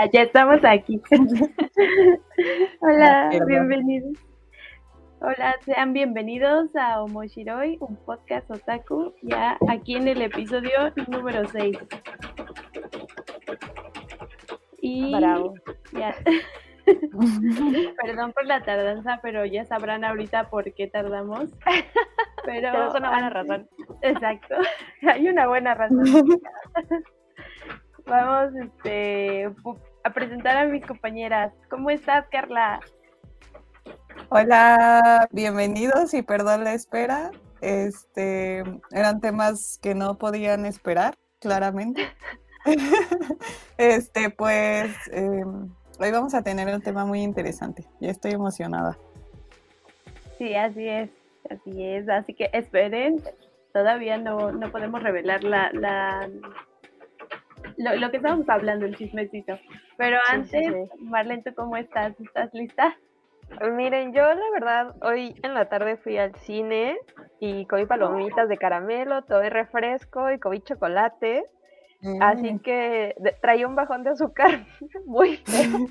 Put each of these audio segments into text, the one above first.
ya, ya estamos aquí. Hola, bienvenidos. Hola, sean bienvenidos a Omoshiroi, un podcast otaku, ya aquí en el episodio número 6. Y Bravo. ya. Perdón por la tardanza, pero ya sabrán ahorita por qué tardamos. Pero Tenemos una buena razón. Exacto, hay una buena razón. Vamos este, a presentar a mis compañeras. ¿Cómo estás, Carla? Hola, bienvenidos y perdón la espera. Este, eran temas que no podían esperar, claramente. Este, pues, em, hoy vamos a tener un tema muy interesante. Ya estoy emocionada. Sí, así es, así es. Así que esperen, todavía no, no podemos revelar la, la lo, lo que estamos hablando, el chismecito. Pero Sí, sí, antes, Marlene, ¿tú cómo estás? ¿Estás lista? Miren, yo la verdad hoy en la tarde fui al cine y comí palomitas de caramelo, tomé refresco y comí chocolate. Así Mm, que de- traía un bajón de azúcar muy feo.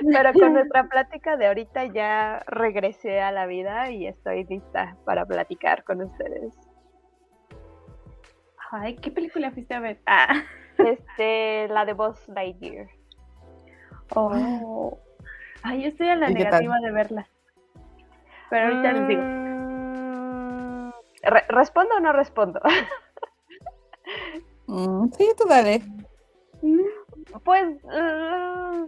Pero con nuestra plática de ahorita ya regresé a la vida y estoy lista para platicar con ustedes. Ay, ¿qué película fuiste a ver? Ah. Este, la de Buzz Lightyear. Oh. Ay, yo estoy a la negativa de verla. Pero ahorita les digo. Mm, re- ¿Respondo o no respondo? mm, sí, tú dale. Pues. mm,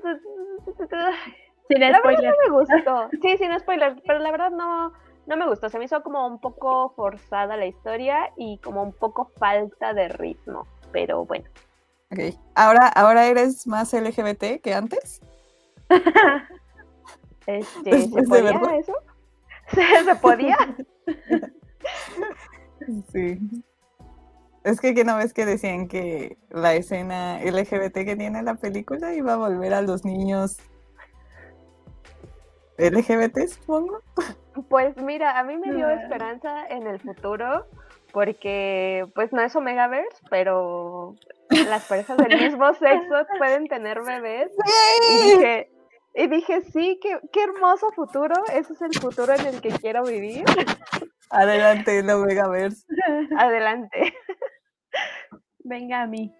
Sin La verdad spoiler. no me gustó. Sí, sin spoilers, pero la verdad no, no me gustó. Se me hizo como un poco forzada la historia y como un poco falta de ritmo. Pero bueno. Ok. Ahora, ahora eres más LGBT que antes. Este, ¿Se de podía eso? ¿Se, se podía? Sí. Es que que no ves que decían que la escena LGBT que tiene la película iba a volver a los niños LGBT, supongo. Pues mira, a mí me dio Ah. esperanza en el futuro porque pues no es Omegaverse, pero las parejas del mismo sexo pueden tener bebés. Y dije, y dije sí, qué, qué hermoso futuro. Ese es el futuro en el que quiero vivir. Adelante, no Megaverse. Adelante. Venga a mí.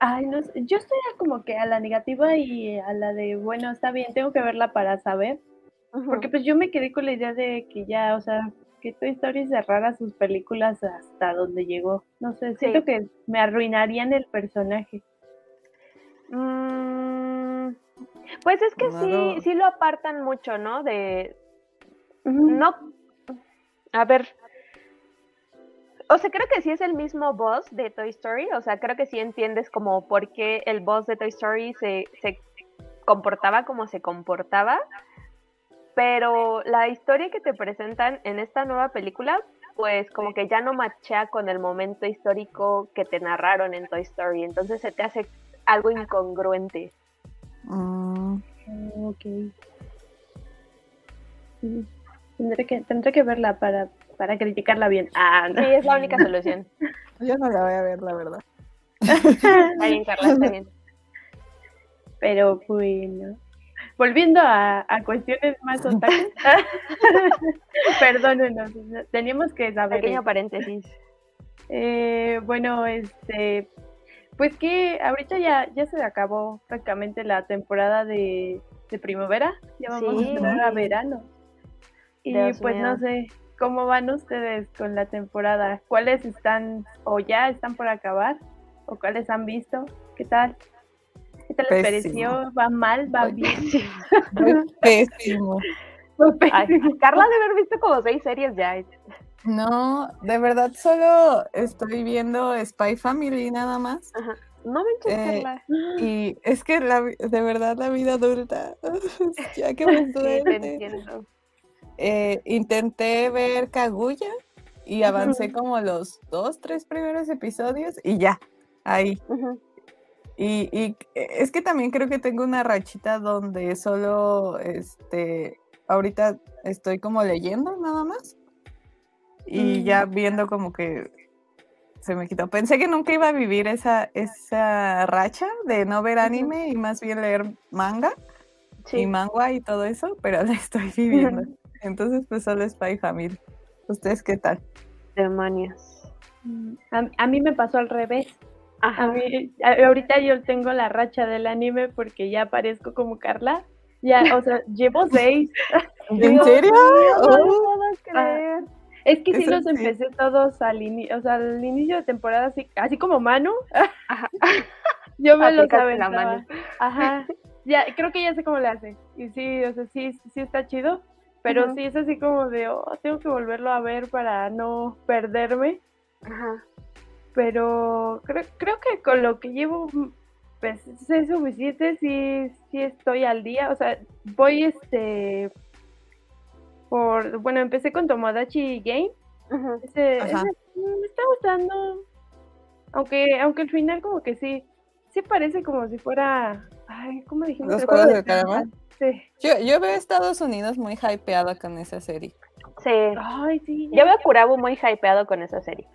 Ay, no sé, Yo estoy como que a la negativa y a la de, bueno, está bien, tengo que verla para saber. Porque pues yo me quedé con la idea de que ya, o sea, que Toy Story cerrara sus películas hasta donde llegó. No sé, siento que me arruinarían el personaje. Mm, pues es que sí, Claro. sí lo apartan mucho, ¿no? De no, a ver. O sea, creo que sí es el mismo boss de Toy Story. O sea, creo que sí entiendes como por qué el boss de Toy Story se, se comportaba como se comportaba. Pero la historia que te presentan en esta nueva película, pues como que ya no machea con el momento histórico que te narraron en Toy Story. Entonces se te hace algo incongruente. Mm, Ok. Mm, Tendré que, tendré que verla para, para criticarla bien. Ah, no. Sí, es la única solución. yo no la voy a ver, la verdad. Está bien, Carla, está bien. Pero bueno. Volviendo a, a cuestiones más otakus. Perdónenos, teníamos que saber. Pequeño paréntesis. Eh, bueno, este, pues que ahorita ya, ya se acabó prácticamente la temporada de, de primavera, ya vamos Sí. a entrar a verano. Y Dios pues no sé, ¿cómo van ustedes con la temporada? ¿Cuáles están o ya están por acabar? ¿O cuáles han visto? ¿Qué tal? ¿Qué tal les Pésimo. pareció? ¿Va mal? ¿Va bien? Muy pésimo. Ay. Carla debe haber visto como seis series ya. No, de verdad solo estoy viendo Spy Family nada más. Ajá. No manches, Eh, Carla. Y es que la, de verdad la vida adulta, ya que me Sí, duele. entiendo. Eh, intenté ver Kaguya y avancé como los dos, tres primeros episodios y ya, ahí. Ujú. Y, y es que también creo que tengo una rachita donde solo, este, ahorita estoy como leyendo nada más y Mm. ya viendo como que se me quitó. Pensé que nunca iba a vivir esa, esa racha de no ver anime y más bien leer manga y manga y todo eso, pero la estoy viviendo. Entonces, pues solo Spy Family. ¿Ustedes qué tal? Demonios. Mm, a, mí me pasó al revés. A mí, ahorita yo tengo la racha del anime porque ya aparezco como Carla. Ya, o sea, llevo seis. ¿En serio? No, puedo creer. Es que sí los empecé todos al inicio, o sea, al inicio de temporada, así, así como Manu. Yo me los aventaba. Ajá. Ya, creo que ya sé cómo le hace. Y sí, o sea, sí, sí está chido. Pero sí es así como de, oh, tengo que volverlo a ver para no perderme. Ajá. Pero creo, creo que con lo que llevo, pues es suficiente, sí, sí estoy al día. O sea, voy este por, bueno, empecé con Tomodachi Game. Ese, me está gustando. Aunque, aunque al final como que sí, sí parece como si fuera, ay, ¿cómo dijimos? Los juegos de Caramel. Sí. Yo, yo veo Estados Unidos muy hypeada con esa serie. Sí. Ay, sí. Yo veo a Kurabu muy hypeado con esa serie.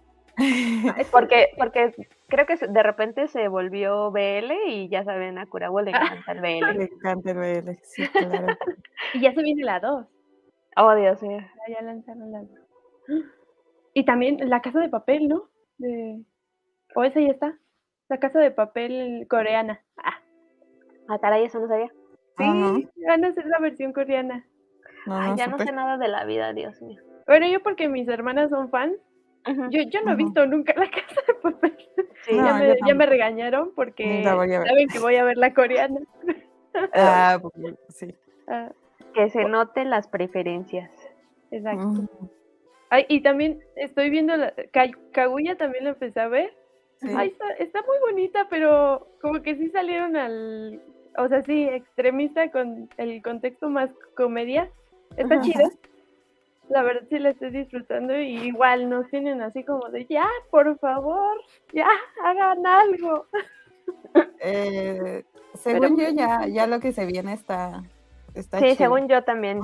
Porque, porque creo que de repente se volvió BL y ya saben, a Kurabu le encanta el BL. Le encanta el BL, sí, claro. y ya se viene la 2. Oh, Dios mío. Ya lanzaron la. Y también la casa de papel, ¿no? De... O esa ya está. La casa de papel coreana. Ah, ah caray, eso no sabía. Sí, van a hacer la versión coreana. Ay, ya no sé nada de la vida, Dios mío. Bueno, yo porque mis hermanas son fans, yo, yo no he visto nunca la casa de papel. Sí, ya, me, ya, me, regañaron porque saben que voy a ver la coreana. Ah, pues, sí. Ah, que se noten las preferencias. Exacto. Ay, y también estoy viendo la Kaguya también la empecé a ver. Ay, está, muy bonita, pero como que sí salieron al, o sea, sí, extremista con el contexto más comedia. Está chida. La verdad sí la estoy disfrutando y igual nos tienen así como de ya, por favor, ya, hagan algo. Eh, según yo ya, ya lo que se viene está, sí, según yo también.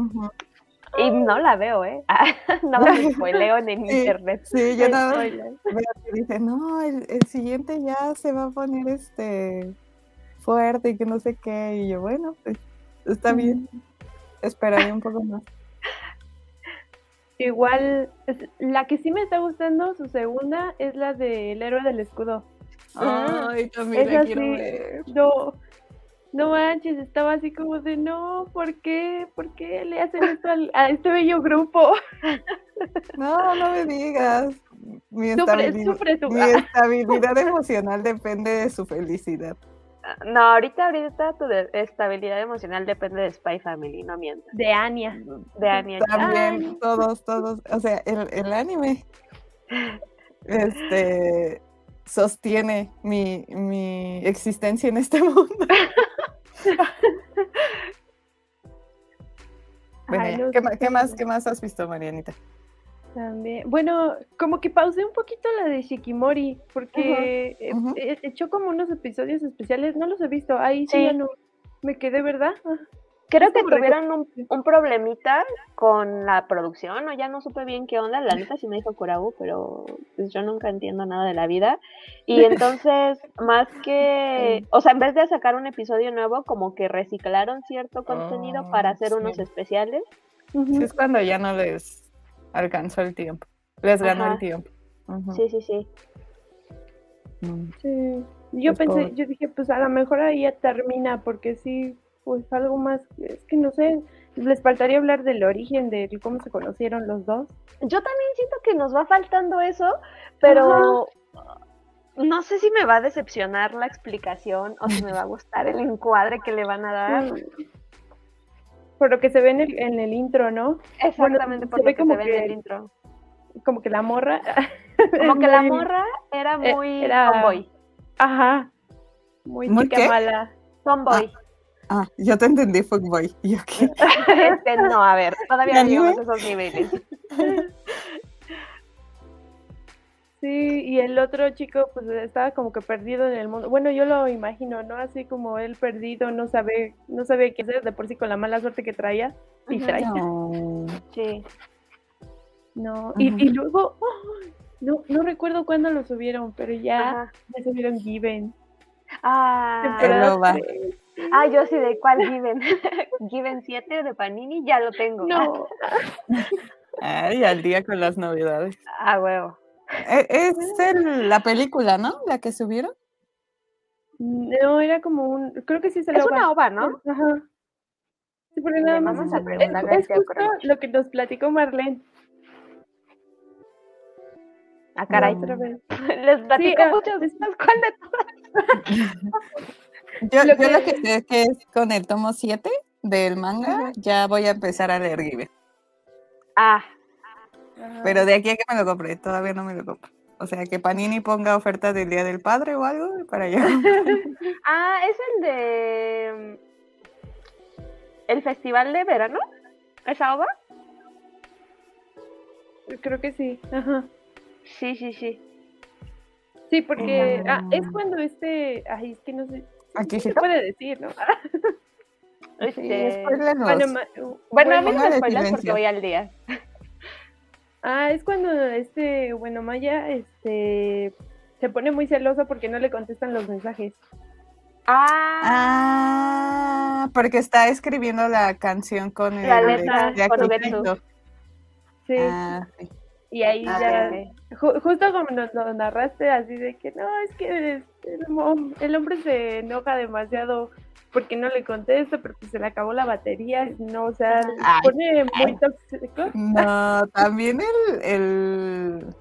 Y no la veo, ¿eh? no me spoileo en internet. Sí, yo no. Dice, no, el, siguiente ya se va a poner este fuerte y que no sé qué. Y yo, bueno, pues está bien. Esperaré un poco más. Igual, la que sí me está gustando, su segunda, es la del héroe del escudo. Ay, también la quiero ver. No, no manches, estaba así como de, no, ¿por qué? ¿Por qué le hacen esto a este bello grupo? No, no me digas. Mi, estabilidad, emocional depende de su felicidad. No, ahorita, ahorita tu estabilidad emocional depende de Spy Family, no mientas. De Anya. De Anya. También, todos, todos. O sea, el, el anime. Este sostiene mi, mi existencia en este mundo. ¿qué, más, ¿qué más has visto, Marianita? También. Bueno, como que pausé un poquito la de Shikimori, porque echó como unos episodios especiales, no los he visto, ahí sí, ya no me quedé, ¿verdad? Ah. Creo que tuvieron un, un, problemita con la producción, o ya no supe bien qué onda, la neta sí me dijo Kurabu, pero pues yo nunca entiendo nada de la vida. Y entonces, más que, o sea, en vez de sacar un episodio nuevo, como que reciclaron cierto contenido para hacer oh, unos especiales. Es cuando ya no les alcanzó el tiempo, les ganó el tiempo. Sí, sí, sí. Mm. Sí, yo pensé, yo dije, pues a lo mejor ahí ya termina, porque sí pues algo más, es que no sé, les faltaría hablar del origen, de cómo se conocieron los dos. Yo también siento que nos va faltando eso, pero no sé si me va a decepcionar la explicación o si me va a gustar el encuadre que le van a dar. Por lo que se ve en el, en el intro, ¿no? Exactamente, por lo que se ve en el intro. Como que la morra. Como que la morra era eh, muy era... tomboy. Ajá. Muy, chica mala. Tomboy. Ah, yo te entendí, fuckboy. ¿Y qué? este, no, a ver, todavía no llegamos a esos niveles. Sí, y el otro chico pues estaba como que perdido en el mundo. Bueno, yo lo imagino, ¿no? Así como él perdido, no sabe, no sabe qué hacer de por sí con la mala suerte que traía y traía. Sí. No, y, y luego, No, no recuerdo cuándo lo subieron, pero ya, ya subieron Given. Ah, ah, yo sí, ¿de cuál Given? Given 7 de Panini, ya lo tengo. No. Ay, al día con las novedades. Ah, huevo. E, es la película, ¿no? La que subieron. No, era como un. Creo que sí se lo Es una ova, ¿no? Ajá. Sí, porque nada más. Vamos a preguntar. Es, es justo lo que nos platicó Marlene. Ah, caray. Otra vez. Les platico sí, muchas veces. ¿Cuál de todas? yo, lo, yo que... lo que sé es que es con el tomo 7 del manga, ya voy a empezar a leer Given. Ah. Pero de aquí a que me lo compre, todavía no me lo compro. O sea, que Panini ponga oferta del Día del Padre o algo para allá. ah, es el de. ¿El Festival de Verano? ¿Esa obra? Creo que sí. Ajá. Sí, sí, sí. Sí, porque ah, es cuando este. Ay, es que no sé. Aquí se puede decir, ¿no? Este... Bueno, bueno, a mí no me spoilas porque voy al día. Ah, es cuando este, bueno, Maya, este, se pone muy celoso porque no le contestan los mensajes. Ah, ah porque está escribiendo la canción con el la letra con sí. Ah, sí. Y ahí ah, ya, justo como nos lo narraste, así de que no, es que el hombre se enoja demasiado porque no le contesto, pero pues se le acabó la batería, no, o sea, se pone muy tóxico. No, también el, el,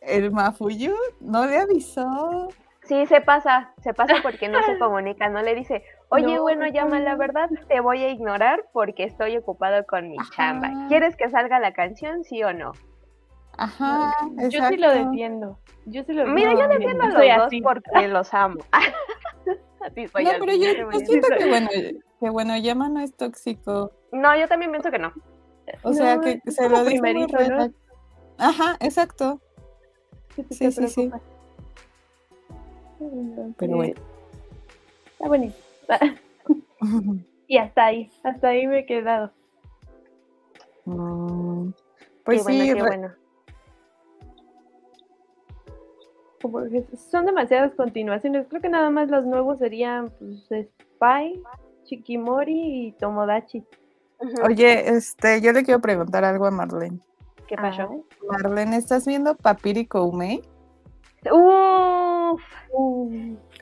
el Mafuyu no le avisó. Sí, se pasa, se pasa porque no se comunica, no le dice, oye, bueno, llama la verdad, te voy a ignorar porque estoy ocupado con mi chamba. ¿Quieres que salga la canción, sí o no? Ajá, Yo sí lo defiendo. Yo sí lo Mira, yo defiendo a los dos porque los amo. no, pero yo, siento que bueno, que bueno, no es tóxico. No, yo también pienso que no. O sea, que se lo dice ¿no? Ajá, exacto. Sí, sí, sí. Pero bueno. Está bonito. y hasta ahí, hasta ahí me he quedado. Mm, pues sí, bueno son demasiadas continuaciones. Creo que nada más los nuevos serían pues, Spy, Chikimori y Tomodachi. Oye, este, yo le quiero preguntar algo a Marlene. ¿Qué pasó? Marlene, ¿estás viendo Papiri Koumei? Uf.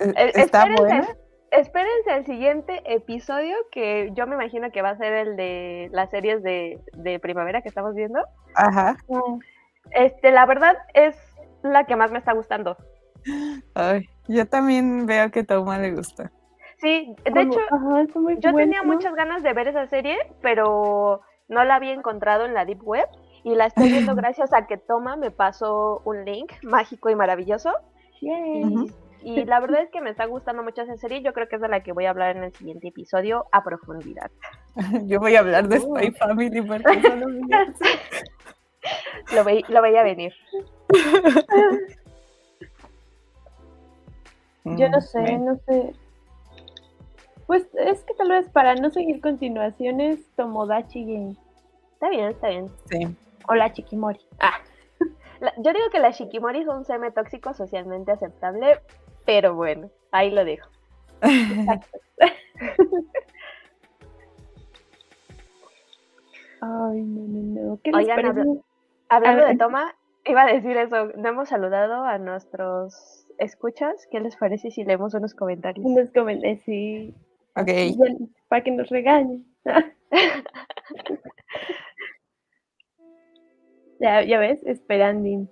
Eh, eh, ¿Está buena? Espérense el siguiente episodio que yo me imagino que va a ser el de las series de, de primavera que estamos viendo. Ajá. Este, la verdad es la que más me está gustando. Ay, yo también veo que a Toma le gusta. Sí, de hecho, yo tenía muchas ganas de ver esa serie, pero no la había encontrado en la Deep Web y la estoy viendo gracias a que Toma me pasó un link mágico y maravilloso. Y, la verdad es que me está gustando mucho esa serie. Yo creo que es de la que voy a hablar en el siguiente episodio a profundidad. Yo voy a hablar de Spy Family porque solo lo, ve, lo veía venir. Yo no sé, no sé. Pues es que tal vez para no seguir continuaciones, Tomodachi Game. Está bien, está bien. Sí. O la Chikimori. Ah. yo digo que la Shikimori es un seme tóxico socialmente aceptable, pero bueno, ahí lo dejo. Ay, no, no, no. ¿Qué Oigan, hablando de toma, Iba a decir eso, no hemos saludado a nuestros escuchas. ¿Qué les parece si leemos unos comentarios? Unos comentarios, sí. Ok. Para que nos regañen. ya, ya ves, esperando.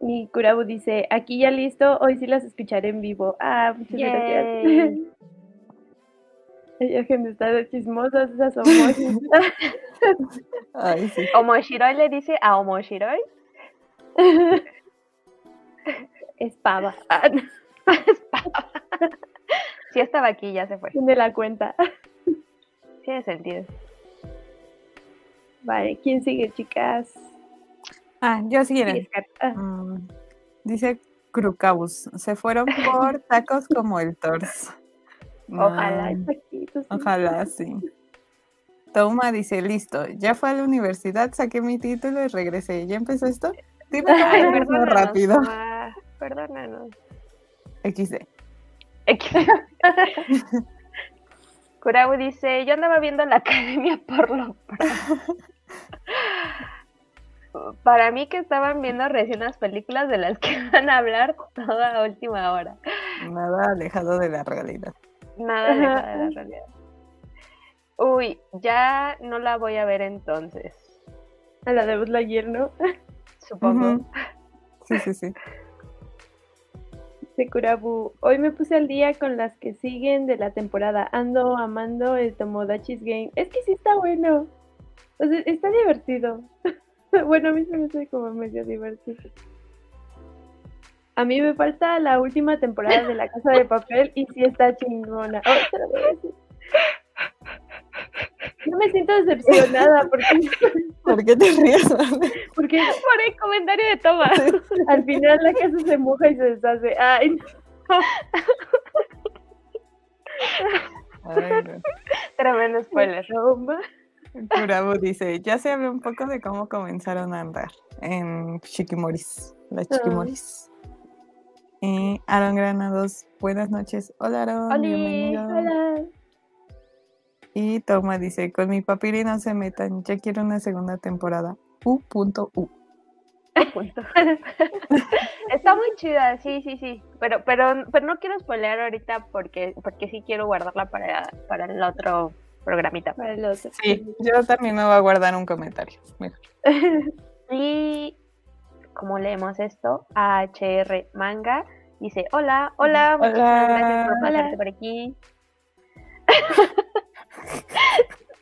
Y Kurabu dice, aquí ya listo, hoy sí las escucharé en vivo. Ah, muchas gracias. Ella gente está chismosas, esas omojis. Ay, sí. Omoshiroi le dice a Omoshiroi. Es pava. es pava. Sí estaba aquí, ya se fue. Tiene la cuenta. Tiene sentido. Vale, ¿quién sigue, chicas? Ah, yo sí, ah. mm, dice Crucabus. Se fueron por tacos como el torso. Ojalá. Ojalá, sí. Toma dice, listo, ya fue a la universidad, saqué mi título y regresé. ¿Ya empezó esto? Dime Ay, perdónanos, rápido. perdónanos. XD. XD. Kurau dice, yo andaba viendo la academia por lo Para mí que estaban viendo recién las películas de las que van a hablar toda última hora. Nada alejado de la realidad. Nada alejado de la realidad. Uy, ya no la voy a ver entonces. A la de Buzz Lightyear, ¿no? Supongo. Sí, sí, sí. Sekurabu, hoy me puse al día con las que siguen de la temporada. Ando amando el Tomodachi's Game. Es que sí está bueno. O sea, está divertido. bueno, a mí se me hace como medio divertido. A mí me falta la última temporada de La Casa de Papel y sí está chingona. Oh, no me siento decepcionada porque... ¿Por qué te ríes? Porque por el comentario de Toma. Al final la casa se moja y se deshace. Ay, no. Tremendo spoiler. Bravo dice, ya se habló un poco de cómo comenzaron a andar en Chiquimoris, las. Chiquimoris. Eh, Aaron Granados, buenas noches. Hola Aaron, bienvenido. Hola. Y Toma dice, con mi papiri no se metan, ya quiero una segunda temporada. U.U. U. Está muy chida, sí, sí, sí. Pero, pero, pero no quiero spoilear ahorita porque, porque sí quiero guardarla para, para el otro programita. Para el otro. Sí, yo también me voy a guardar un comentario. Mejor. y como leemos esto, HR Manga dice, hola, hola, muchas gracias por pasarte por aquí.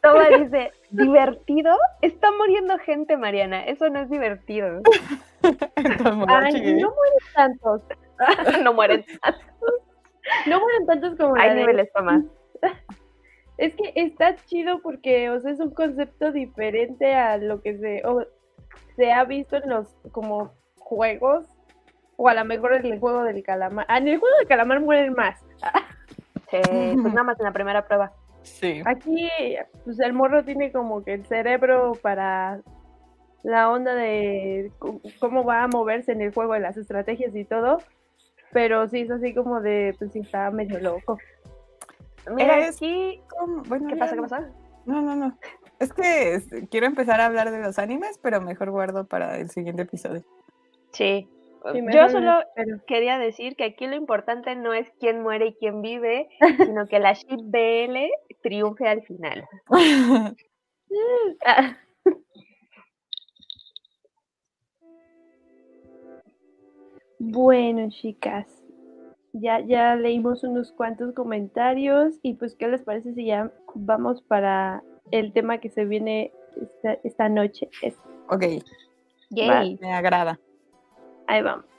Toma dice, ¿divertido? Está muriendo gente, Mariana. Eso no es divertido. no mueren tantos. no mueren tantos. No mueren tantos como Hay niveles, Toma. Es que está chido porque, o sea, es un concepto diferente a lo que se, se ha visto en los como juegos, o a lo mejor en el juego del calamar. Ah, en el juego del calamar mueren más. Sí, pues nada más en la primera prueba. Sí. Aquí, pues el morro tiene como que el cerebro para la onda de cómo va a moverse en el juego, de las estrategias y todo. Pero sí, es así como de, pues sí, está medio loco. Mira, aquí. Bueno, ¿Qué pasa? ¿Qué pasa? No, no, no. Es que quiero empezar a hablar de los animes, pero mejor guardo para el siguiente episodio. Sí, yo solo quería decir que aquí lo importante no es quién muere y quién vive, sino que la ship BL triunfe al final. bueno, chicas, ya, ya leímos unos cuantos comentarios y pues, ¿qué les parece si ya vamos para el tema que se viene esta, esta noche? Ok. me agrada. Ahí vamos.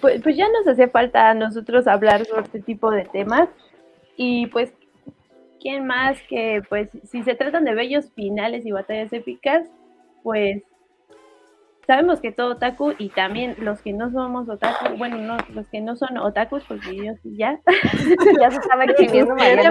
Pues, pues, ya nos hacía falta a nosotros hablar sobre este tipo de temas y pues quién más que pues si se tratan de bellos finales y batallas épicas, pues sabemos que todo otaku y también los que no somos otaku, bueno, no, los que no son otakus, porque yo ya. ya se estaba exhibiendo Ya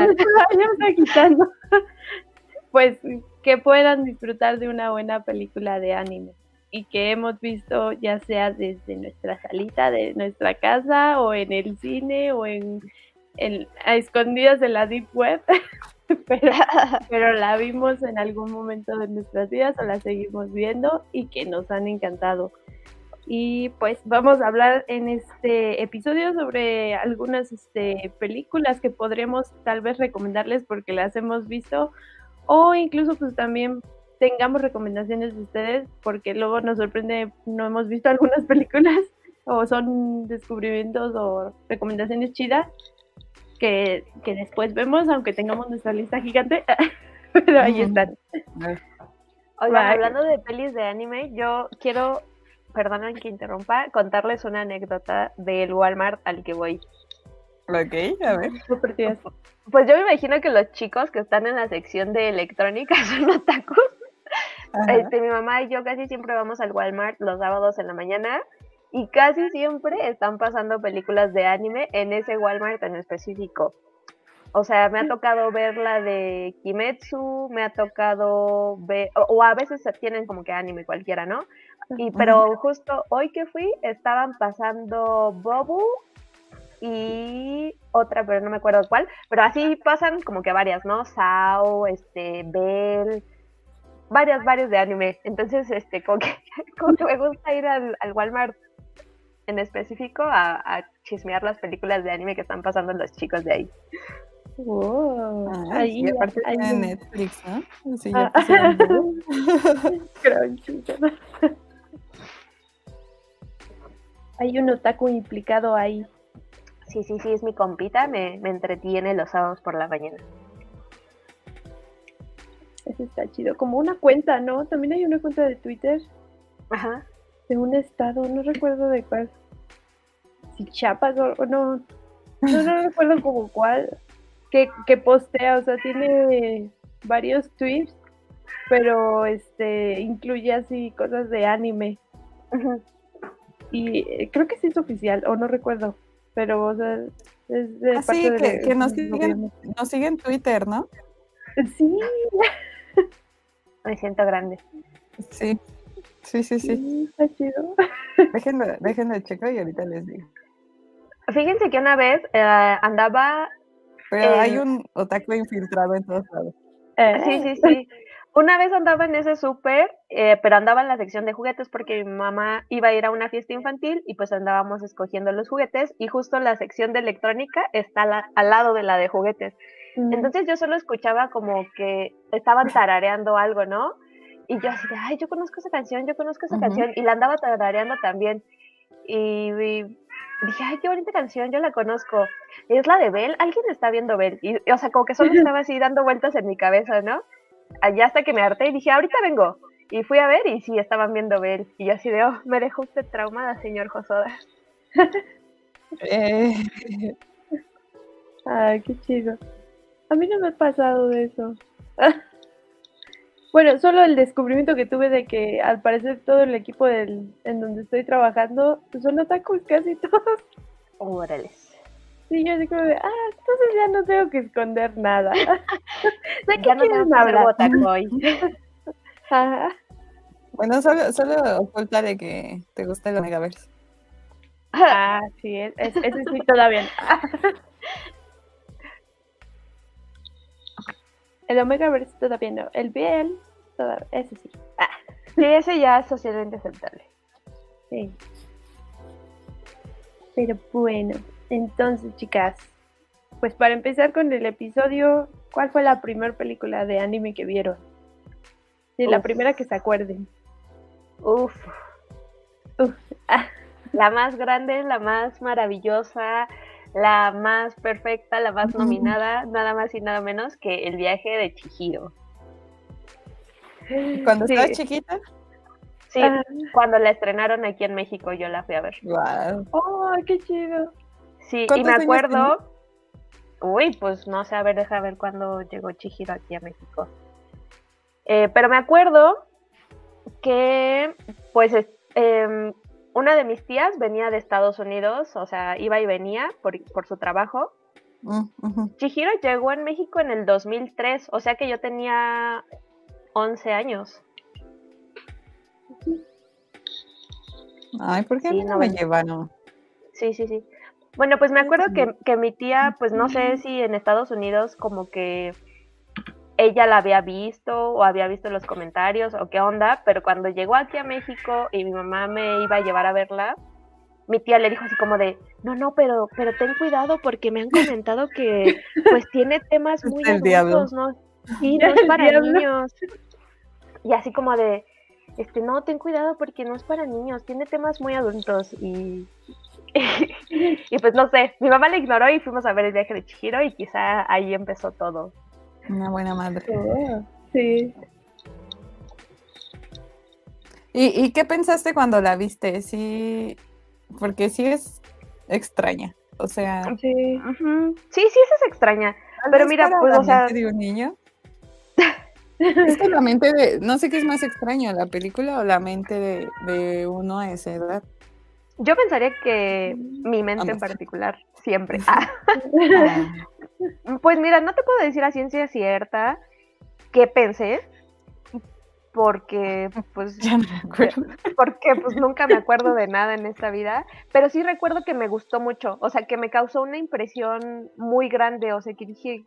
me quitando. pues que puedan disfrutar de una buena película de anime y que hemos visto ya sea desde nuestra salita de nuestra casa o en el cine o en, a escondidas de la deep web. pero, pero la vimos en algún momento de nuestras vidas o la seguimos viendo y que nos han encantado. Y pues vamos a hablar en este episodio sobre algunas este, películas que podríamos tal vez recomendarles porque las hemos visto o incluso pues también tengamos recomendaciones de ustedes porque luego nos sorprende, no hemos visto algunas películas o son descubrimientos o recomendaciones chidas que, después vemos, aunque tengamos nuestra lista gigante, pero ahí están. Oigan, hablando de pelis de anime, yo quiero, perdonen que interrumpa, contarles una anécdota del Walmart al que voy. Ok, a ver. Pues yo me imagino que los chicos que están en la sección de electrónica son otakus. Este, mi mamá y yo casi siempre vamos al Walmart los sábados en la mañana y casi siempre están pasando películas de anime en ese Walmart en específico. O sea, me ha tocado ver la de Kimetsu, me ha tocado ver, o, a veces tienen como que anime cualquiera, ¿no? Y pero justo hoy que fui estaban pasando Bobu y otra, pero no me acuerdo cuál, pero así pasan como que varias, ¿no? Sao, este, Bell, varias, varias de anime. Entonces, este, como que, me gusta ir al, Walmart en específico a, chismear las películas de anime que están pasando los chicos de ahí. Wow. ahí, y aparte Netflix, ¿no? Sí, ya ah. Hay un otaku implicado ahí. Sí, sí, sí, es mi compita, me, me entretiene los sábados por la mañana. Eso está chido. Como una cuenta, ¿no? También hay una cuenta de Twitter. Ajá. De un estado, no recuerdo de cuál. Si Chiapas o, no. No, no recuerdo como cuál. Que, que postea, o sea, tiene varios tweets, pero este incluye así cosas de anime. Y eh, creo que sí es oficial, o no recuerdo, pero o sea, es de ah, parte que, que nos, siguen, nos siguen Twitter, ¿no? Sí. Me siento grande. Sí, sí, sí, sí. está chido. Déjenme, déjenme checar y ahorita les digo. Fíjense que una vez eh, andaba... Pero hay un otaku infiltrado en todos lados. Eh. Sí, sí, sí. Una vez andaba en ese súper, eh, pero andaba en la sección de juguetes porque mi mamá iba a ir a una fiesta infantil y pues andábamos escogiendo los juguetes y justo la sección de electrónica está al lado de la de juguetes. Entonces yo solo escuchaba como que estaban tarareando algo, ¿no? Y yo así de, ay, yo conozco esa canción, yo conozco esa canción, y la andaba tarareando también. Y, dije, ay, qué bonita canción, yo la conozco. Es la de Bell, alguien está viendo Bell. Y, o sea, como que solo estaba así dando vueltas en mi cabeza, ¿no? Allá hasta que me harté y dije, ahorita vengo. Y fui a ver y sí, estaban viendo Bell. Y yo así de, oh, me dejó usted traumada, señor Josoda. eh... Ay, qué chido. A mí no me ha pasado de eso. Bueno, solo el descubrimiento que tuve de que al parecer todo el equipo del, en donde estoy trabajando pues, son otakus casi todos. Órale. Sí, yo digo, ah, entonces ya no tengo que esconder nada. ¿De qué no hablar hoy? Bueno, solo, solo oculta de que te gusta el Omegaverse. Ah, sí, ese sí todavía. El Omega Verse todavía no. El Biel, todavía, ese sí. Ah, sí, ese ya es socialmente aceptable. Sí. Pero bueno, entonces, chicas, pues para empezar con el episodio, ¿cuál fue la primera película de anime que vieron? Sí, la primera que se acuerden. Uf. Uf. Ah. La más grande, la más maravillosa, la más perfecta, la más nominada, nada más y nada menos que el viaje de Chihiro. ¿Cuando estaba chiquita? Sí, ah. cuando la estrenaron aquí en México yo la fui a ver. Wow. ¡Oh, qué chido! Sí, y me acuerdo... Uy, pues no sé, a ver, deja ver cuándo llegó Chihiro aquí a México. Eh, pero me acuerdo que, pues, eh, una de mis tías venía de Estados Unidos, o sea, iba y venía por, su trabajo. Mm, Chihiro llegó en México en el 2003, o sea que yo tenía 11 años. Ay, ¿por qué no me llevaron? Sí, sí, sí. Bueno, pues me acuerdo que, que mi tía, pues no sé si en Estados Unidos como que ella la había visto o había visto los comentarios o qué onda, pero cuando llegó aquí a México y mi mamá me iba a llevar a verla, mi tía le dijo así como de, no, no, pero, pero ten cuidado porque me han comentado que pues tiene temas muy adultos, ¿no? Sí, no es para niños. Y así como de, este, no, ten cuidado porque no es para niños, tiene temas muy adultos y, y pues no sé, mi mamá le ignoró y fuimos a ver el viaje de Chihiro y quizá ahí empezó todo. Una buena madre. sí. ¿Y, qué pensaste cuando la viste? Sí, porque sí es extraña. O sea. Sí, sí, sí, esa es extraña. Pero mira, pues, o sea. De un niño. es que la mente de. No sé qué es más extraño, la película o la mente de, de uno a esa edad. Yo pensaría que mi mente en particular, siempre. Ah. pues mira, no te puedo decir a ciencia cierta qué pensé, porque pues ya me acuerdo. porque pues nunca me acuerdo de nada en esta vida, pero sí recuerdo que me gustó mucho, o sea, que me causó una impresión muy grande, o sea, que dije,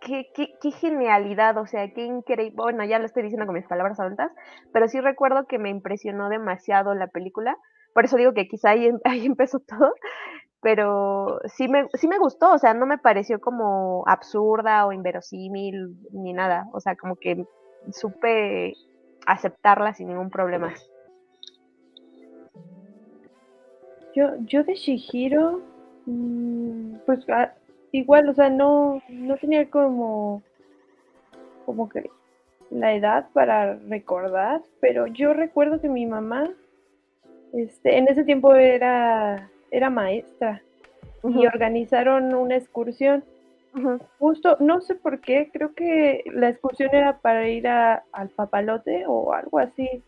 qué, qué, qué genialidad, o sea, qué increíble, bueno, ya lo estoy diciendo con mis palabras adultas, pero sí recuerdo que me impresionó demasiado la película, por eso digo que quizá ahí, ahí empezó todo, pero sí me, sí me gustó, o sea, no me pareció como absurda o inverosímil ni nada, o sea, como que supe aceptarla sin ningún problema. Yo, yo de Shihiro, mm, pues ah, igual, o sea, no, no tenía como, como que la edad para recordar, pero yo recuerdo que mi mamá, este, en ese tiempo era, era maestra y organizaron una excursión Justo, no sé por qué, creo que la excursión era para ir a, al papalote o algo así.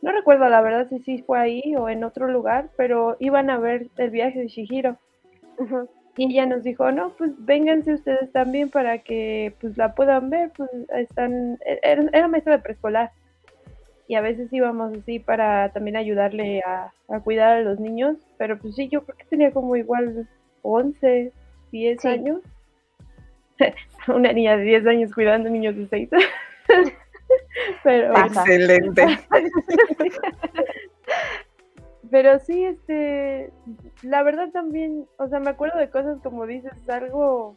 No recuerdo la verdad si sí fue ahí o en otro lugar, pero iban a ver el viaje de Shihiro. Y ella nos dijo, no, pues vénganse ustedes también para que pues la puedan ver, pues están, e, era, maestra de preescolar. Y a veces íbamos así para también ayudarle a, a, cuidar a los niños, pero pues sí, yo creo que tenía como igual 11, 10 años. una niña de 10 años cuidando niños de 6. Pero, Excelente. Pero sí, este, la verdad también, o sea, me acuerdo de cosas como dices, algo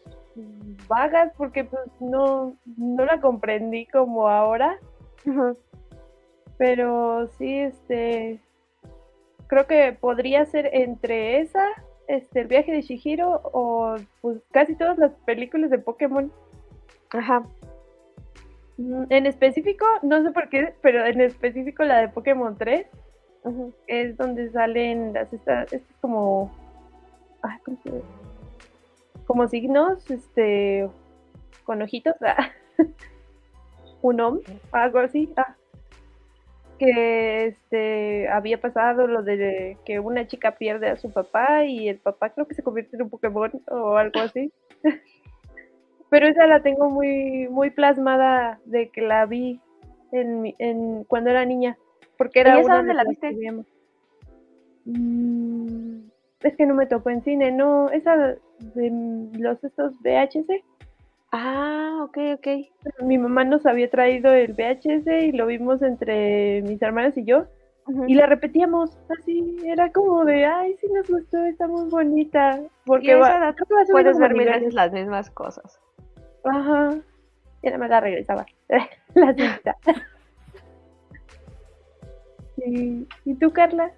vagas porque pues no, no la comprendí como ahora. Pero sí, este, creo que podría ser entre esa este, el viaje de Shihiro o pues casi todas las películas de Pokémon. Ajá. Mm, en específico, no sé por qué, pero en específico la de Pokémon 3 es donde salen las estas, estas como, ¿cómo se como signos, este, con ojitos, ah, un om, algo así. Ah que este había pasado lo de que una chica pierde a su papá y el papá creo que se convierte en un Pokémon o algo así. Pero esa la tengo muy muy plasmada de que la vi en, en cuando era niña, porque era una de la viste? Mm, es que no me tocó en cine, no, esa de los estos VHS. Ah, ok, ok. Mi mamá nos había traído el VHS y lo vimos entre mis hermanas y yo. Y la repetíamos así, era como de, ay, sí nos gustó, está muy bonita. Porque va, puedes ver mil veces las mismas cosas. Ajá. Y nada más la regresaba, la cinta. ¿Y, ¿Y tú, Carla?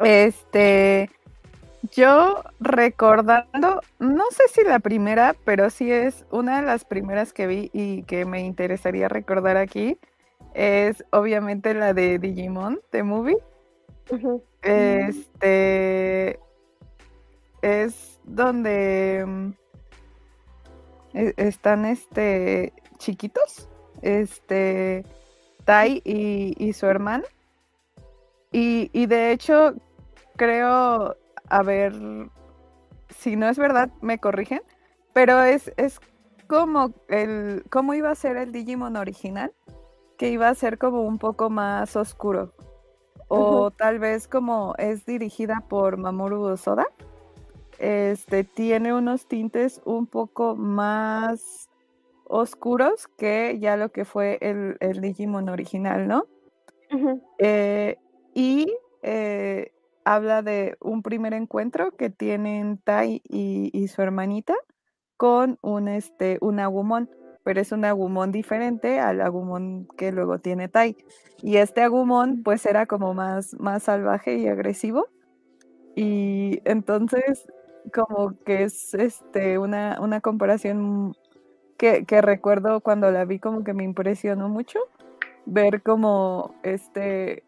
Este, yo recordando, no sé si la primera, pero sí es una de las primeras que vi y que me interesaría recordar aquí, es obviamente la de Digimon, The Movie. Este es donde mm, e, están este chiquitos, este Tai y, su hermano. Y, y de hecho, creo a ver si no es verdad, me corrigen, pero es, es como el, cómo iba a ser el Digimon original, que iba a ser como un poco más oscuro. O tal vez como es dirigida por Mamoru Osoda, este tiene unos tintes un poco más oscuros que ya lo que fue el, el Digimon original, ¿no? Eh, y eh, habla de un primer encuentro que tienen Tai y, su hermanita con un, este, un agumón, pero es un agumón diferente al agumón que luego tiene Tai. Y este agumón pues era como más, más salvaje y agresivo. Y entonces como que es este, una, una comparación que, que recuerdo cuando la vi como que me impresionó mucho ver como este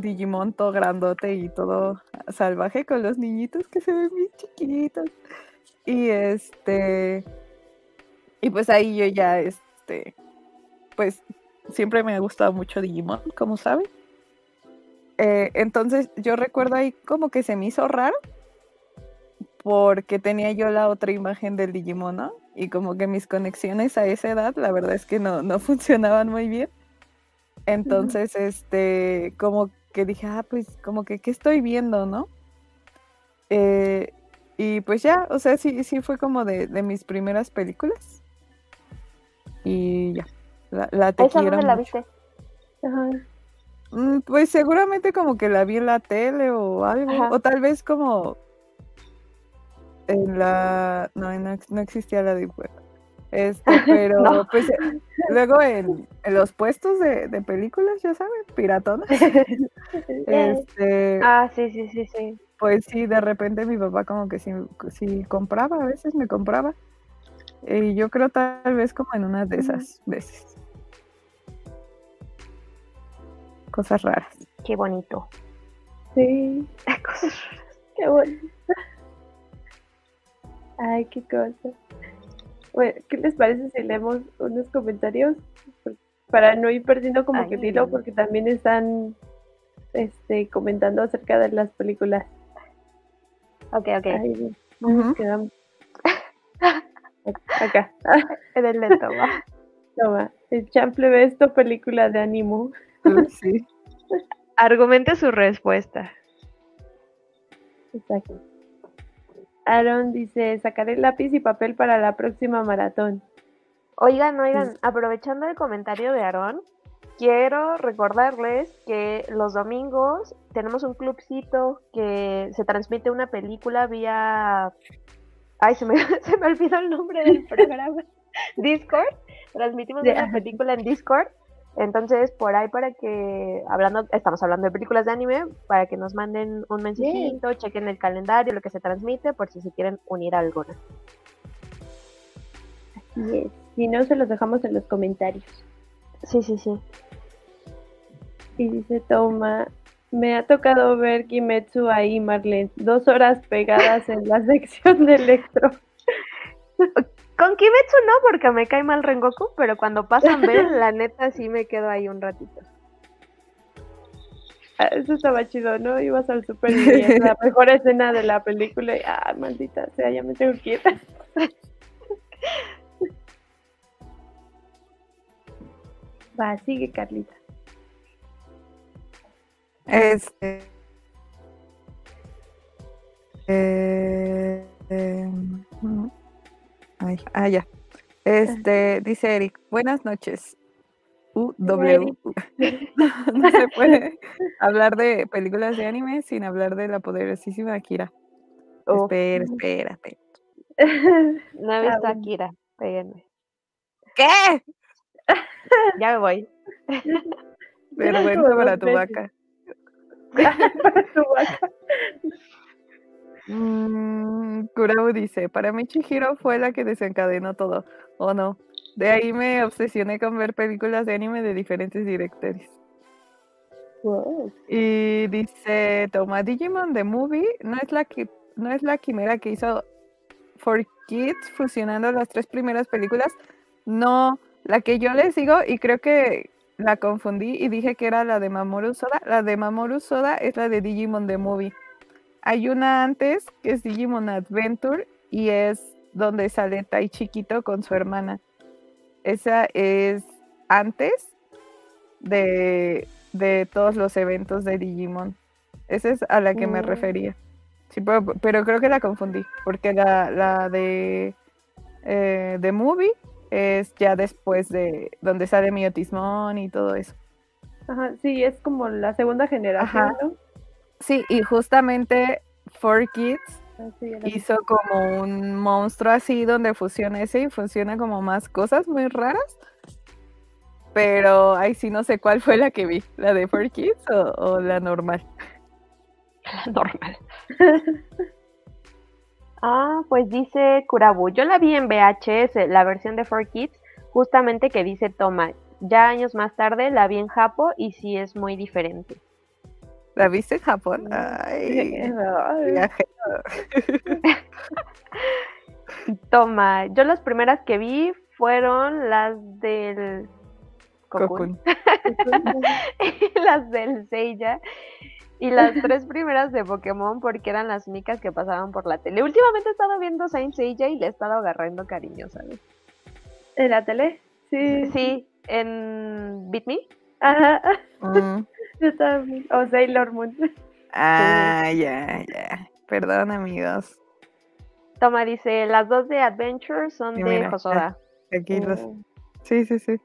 Digimon todo grandote y todo salvaje con los niñitos que se ven bien chiquitos. Y este. Y pues ahí yo ya, este. Pues siempre me ha gustado mucho Digimon, como saben. Eh, entonces yo recuerdo ahí como que se me hizo raro porque tenía yo la otra imagen del Digimon, ¿no? Y como que mis conexiones a esa edad, la verdad es que no, no funcionaban muy bien. Entonces, este, como que dije, ah, pues como que, ¿qué estoy viendo, no? Eh, y pues ya, o sea, sí, sí fue como de, mis primeras películas. Y ya, la, la te ¿Esa dónde la viste? Mm, pues seguramente como que la vi en la tele o algo, o tal vez como en la... No, no, existía la de Web. Este, pero pues eh, luego en, los puestos de, películas, ya saben, piratonas. este, ah, sí, sí, sí, sí. Pues sí, de repente mi papá como que sí, compraba, a veces me compraba. Y yo creo tal vez como en una de esas veces. Cosas raras. Qué bonito. Sí. Cosas raras. Qué bonito. Ay, qué cosa. Bueno, ¿qué les parece si leemos unos comentarios? Para no ir perdiendo como que tiro, porque también están este, comentando acerca de las películas. Ok, ok. Ahí, quedamos. Acá. En el lento, va. Toma. El chample ve esto, película de ánimo. Sí. Argumente su respuesta. Exacto. Aaron dice, sacaré lápiz y papel para la próxima maratón. Oigan, oigan, aprovechando el comentario de Aaron, quiero recordarles que los domingos tenemos un clubcito que se transmite una película vía... Ay, se me, se me olvidó el nombre del programa. Discord. Transmitimos una película en Discord entonces, por ahí para que, hablando, estamos hablando de películas de anime, para que nos manden un mensajito, chequen el calendario, lo que se transmite, por si se quieren unir a alguna. Así es. Si no, se los dejamos en los comentarios. Sí, sí, sí. Y dice Toma, me ha tocado ver Kimetsu ahí, Marlene, dos horas pegadas en la sección de Electro. Con Kimetsu no, porque me cae mal Rengoku, pero cuando pasan ver, la neta sí me quedo ahí un ratito. Ah, eso estaba chido, ¿no? Ibas al super y la mejor escena de la película y, ah, maldita sea, ya me tengo quieta. Va, sigue Carlita. Este. Eh, eh, Ay, ah, ya. Este, dice Eric, buenas noches. U W. no se puede hablar de películas de anime sin hablar de la poderosísima Akira. Espera, espera, espera. No he visto a Akira, péguenme. ¿Qué? Ya me voy. Vergüenza para tu vaca. para tu vaca. Mm, Kurau dice, para mí Chihiro fue la que desencadenó todo, ¿o no? De ahí me obsesioné con ver películas de anime de diferentes directores. Y dice, toma Digimon The Movie, no es la que no es la quimera que hizo For Kids fusionando las tres primeras películas. No, la que yo les digo y creo que la confundí y dije que era la de Mamoru Soda. La de Mamoru Soda es la de Digimon The Movie. Hay una antes que es Digimon Adventure y es donde sale Tai Chiquito con su hermana. Esa es antes de, todos los eventos de Digimon. Esa es a la que me mm. refería. Sí, pero, creo que la confundí, porque la, de, eh, de Movie es ya después de donde sale Miotismon y todo eso. Ajá, sí, es como la segunda generación, ¿no? Sí, y justamente Four Kids ah, hizo como un monstruo así donde fusiona ese y funciona como más cosas muy raras. Pero ahí sí no sé cuál fue la que vi, la de Four Kids o, la normal. La normal. ah, pues dice Kurabu. Yo la vi en VHS, la versión de Four Kids, justamente que dice Toma. Ya años más tarde la vi en Japo y sí es muy diferente. ¿La viste en Japón? Ay, Toma, yo las primeras que vi fueron las del Cocoon. las del Seiya y las tres primeras de Pokémon porque eran las únicas que pasaban por la tele. Últimamente he estado viendo Saint Seiya y le he estado agarrando cariño, ¿sabes? ¿En la tele? Sí. Sí, en Beat Me. Ajá. Mm. Yo también. O Sailor Moon. Ah, ya, ya. Perdón, amigos. Toma, dice, las dos de Adventure son de mira, Hosoda. Aquí los... Sí, sí, sí.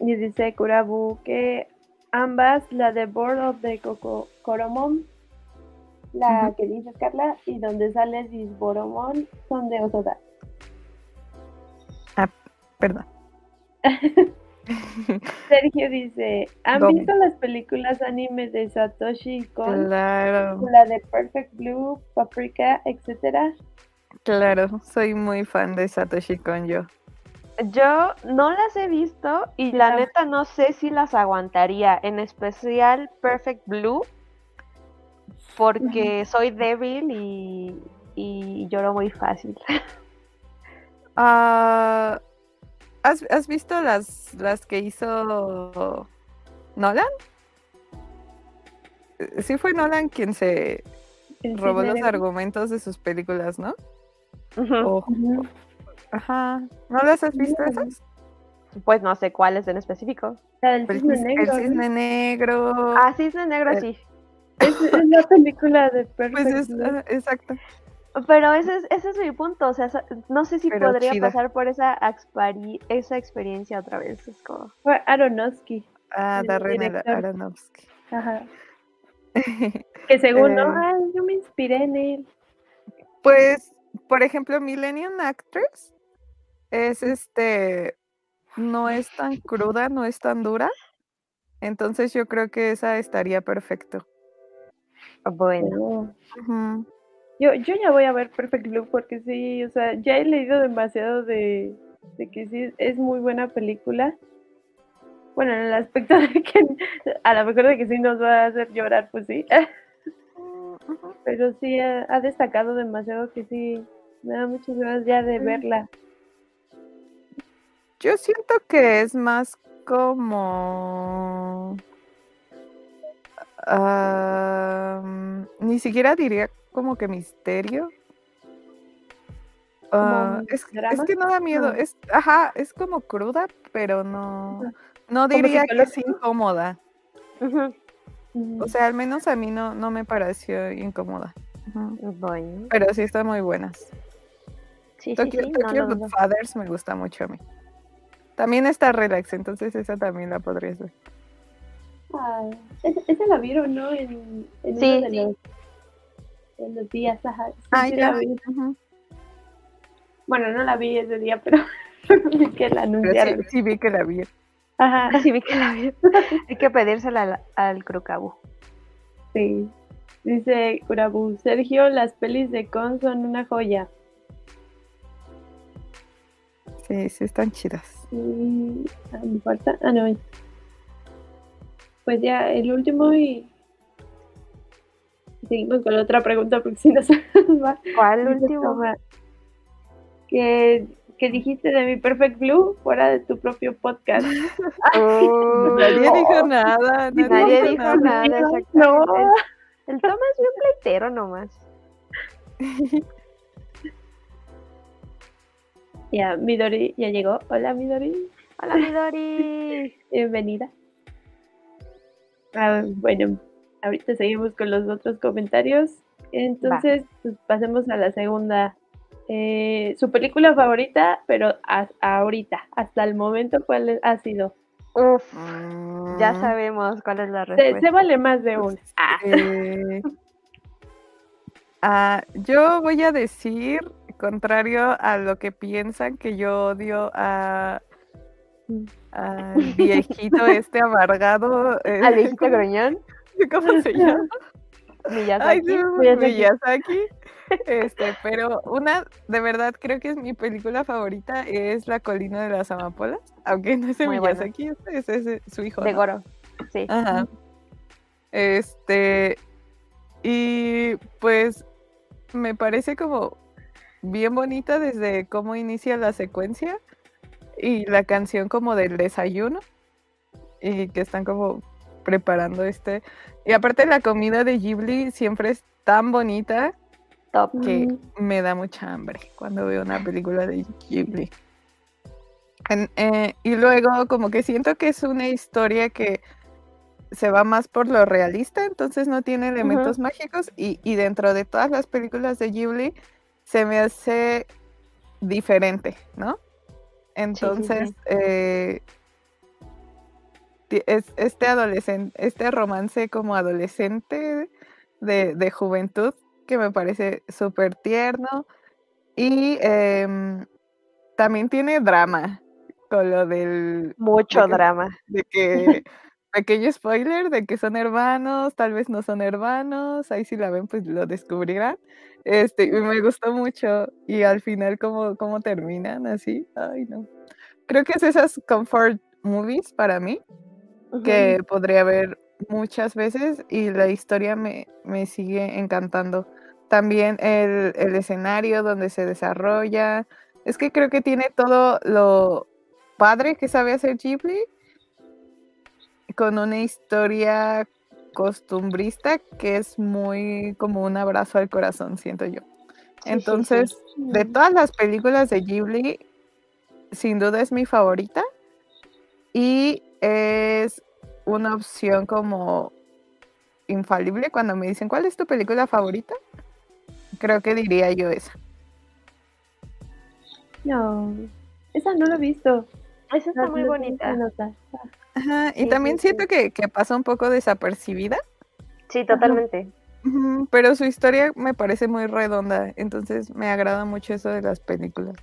Y dice Kurabu que ambas, la de Board of the Coco Coromon, la que dice Carla, y donde sale Disboromon, son de Osoda. Perdón. Sergio dice, ¿han visto las películas anime de Satoshi Kon? Claro, La de Perfect Blue, Paprika, etcétera. claro. Soy muy fan de Satoshi Kon yo. Yo no las he visto y la neta no sé si las aguantaría, en especial Perfect Blue, porque soy débil y, y lloro muy fácil. Ah, ¿has, has visto las, las que hizo Nolan? Eh, Sí fue Nolan quien se El robó los argumentos de sus películas, ¿no? O- ajá. ¿No las has visto No. esas? Pues no sé cuáles en específico. La del El, cisne cis- el negro. ¿no? cisne negro. Ah, Cisne Negro Eh, sí. Es, es la película de Perfect pues es, ah, exacto. Pero ese es, ese es mi punto, o sea, no sé si Pero podría chida. pasar por esa, esa experiencia otra vez. Es como... Fue Aronofsky. Ah, El Darren. Aronofsky. Ajá. Que según, ¿no? Eh. Ay, yo me inspiré en él. Pues, por ejemplo, Millennium Actress es este, no es tan cruda, no es tan dura. Entonces yo creo que esa estaría perfecto. Bueno. Oh. Yo, yo ya voy a ver Perfect Blue porque sí, o sea, ya he leído demasiado de, de que sí es muy buena película. Bueno, en el aspecto de que a lo mejor de que sí nos va a hacer llorar, pues sí. Pero sí ha, ha destacado demasiado que sí, me da muchas ganas ya de Mm. verla. Yo siento que es más como... am, ni siquiera diría como que misterio. Ah, es, es que no da miedo. No. Es, ajá, es como cruda, pero no, no diría que es incómoda. O sea, al menos a mí no, no me pareció incómoda. Bueno. Pero sí están muy buenas. Sí, Tokyo, sí, Tokyo. Godfathers me gusta mucho a mí. También está relax, entonces esa también la podrías ver. Ah, esa, esa la vieron, ¿no? En, en Sí. uno de los, en los días, ajá. Sí, Ah, sí la vi. Bueno, no la vi ese día, pero vi que la anunciaron. sí, sí vi que la vi. Ajá, Así vi que la vi. Hay que pedírsela al, al Crucabu. sí. Dice Kurabu, Sergio, las pelis de Con son una joya. Sí, sí están chidas. Y, ah, me falta, ah, no. Pues ya, el último y seguimos con la otra pregunta porque si no se nos va. ¿Cuál último? Que, que dijiste de mi Perfect Blue fuera de tu propio podcast. Oh, Nadie no. dijo nada. Nadie, Nadie dijo nada. No. El, el Toma es bien pleitero nomás. Ya, Midori ya llegó. Hola, Midori. Hola, Midori. Bienvenida. Ah, bueno, ahorita seguimos con los otros comentarios. Entonces, pues, pasemos a la segunda. Eh, su película favorita, pero a- ahorita, hasta el momento, ¿cuál ha sido? Uf, ya Mm, sabemos cuál es la Se, respuesta. se vale más de una. Ah, eh, ah, yo voy a decir, contrario a lo que piensan, que yo odio a al viejito este amargado. eh, Al viejito gruñón, ¿Cómo se llama? Ay, Miyazaki. sí, Miyazaki. Miyazaki. Este, pero una, de verdad, creo que es mi película favorita, es La colina de las amapolas, aunque no es de Muy. Miyazaki, es, es- es su hijo. de ¿no? Goro. Sí. Ajá. Este, y pues me parece como bien bonita desde cómo inicia la secuencia y la canción como del desayuno y que están como preparando este. Y aparte la comida de Ghibli siempre es tan bonita que me da mucha hambre cuando veo una película de Ghibli. Eh, y luego como que siento que es una historia que se va más por lo realista, entonces no tiene elementos mágicos y, dentro de todas las películas de Ghibli se me hace diferente, ¿no? Entonces, eh, es este adolescente, este romance como adolescente de, juventud que me parece súper tierno y em, también tiene drama con lo del... Mucho drama. De que pequeño spoiler de que son hermanos, tal vez no son hermanos, ahí si la ven pues lo descubrirán. Este, me gustó mucho y al final cómo, cómo terminan así, ay no. Creo que es esas comfort movies para mí que podría ver muchas veces y la historia me, me sigue encantando. También el, el, escenario donde se desarrolla. Es que creo que tiene todo lo padre que sabe hacer Ghibli con una historia costumbrista que es muy como un abrazo al corazón, siento yo. Entonces, de todas las películas de Ghibli, sin duda es mi favorita y es una opción como infalible cuando me dicen cuál es tu película favorita. Creo que diría yo esa. No, esa no la he visto. Esa está muy bonita. Ajá, y también siento que, que pasa un poco desapercibida. Sí, totalmente. pero su historia me parece muy redonda, entonces me agrada mucho eso de las películas.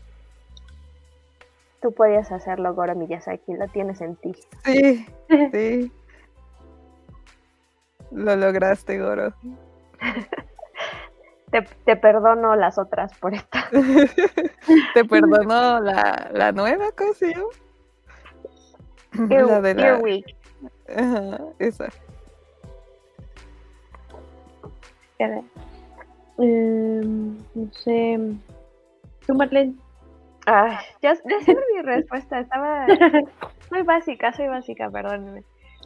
Tú podías hacerlo, Goro Miyazaki, lo tienes en ti. Sí, sí. Lo lograste, Goro. Te, te, perdono las otras por esta. te perdono la, la nueva, cosa la de la... Week. Ajá, esa. Eh, no sé. ¿Tú, Marlene? Ya, ya sé mi respuesta. Estaba muy básica, soy básica, perdónenme.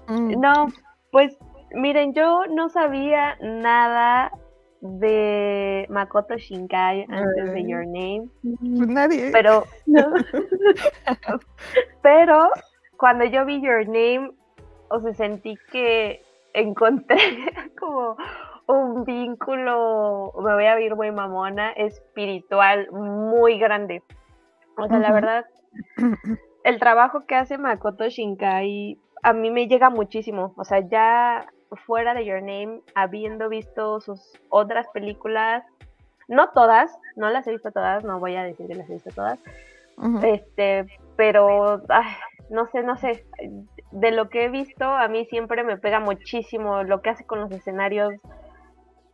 Mm. No, pues miren, yo no sabía nada de Makoto Shinkai antes de Your Name. Pues nadie. Pero, no. pero cuando yo vi Your Name, o sea, sentí que encontré como un vínculo, me voy a ver muy mamona, espiritual muy grande. O sea, la verdad, el trabajo que hace Makoto Shinkai a mí me llega muchísimo. O sea, ya fuera de Your Name, habiendo visto sus otras películas, no todas, no las he visto todas, no voy a decir que las he visto todas, este, pero no sé, no sé, de lo que he visto, a mí siempre me pega muchísimo lo que hace con los escenarios.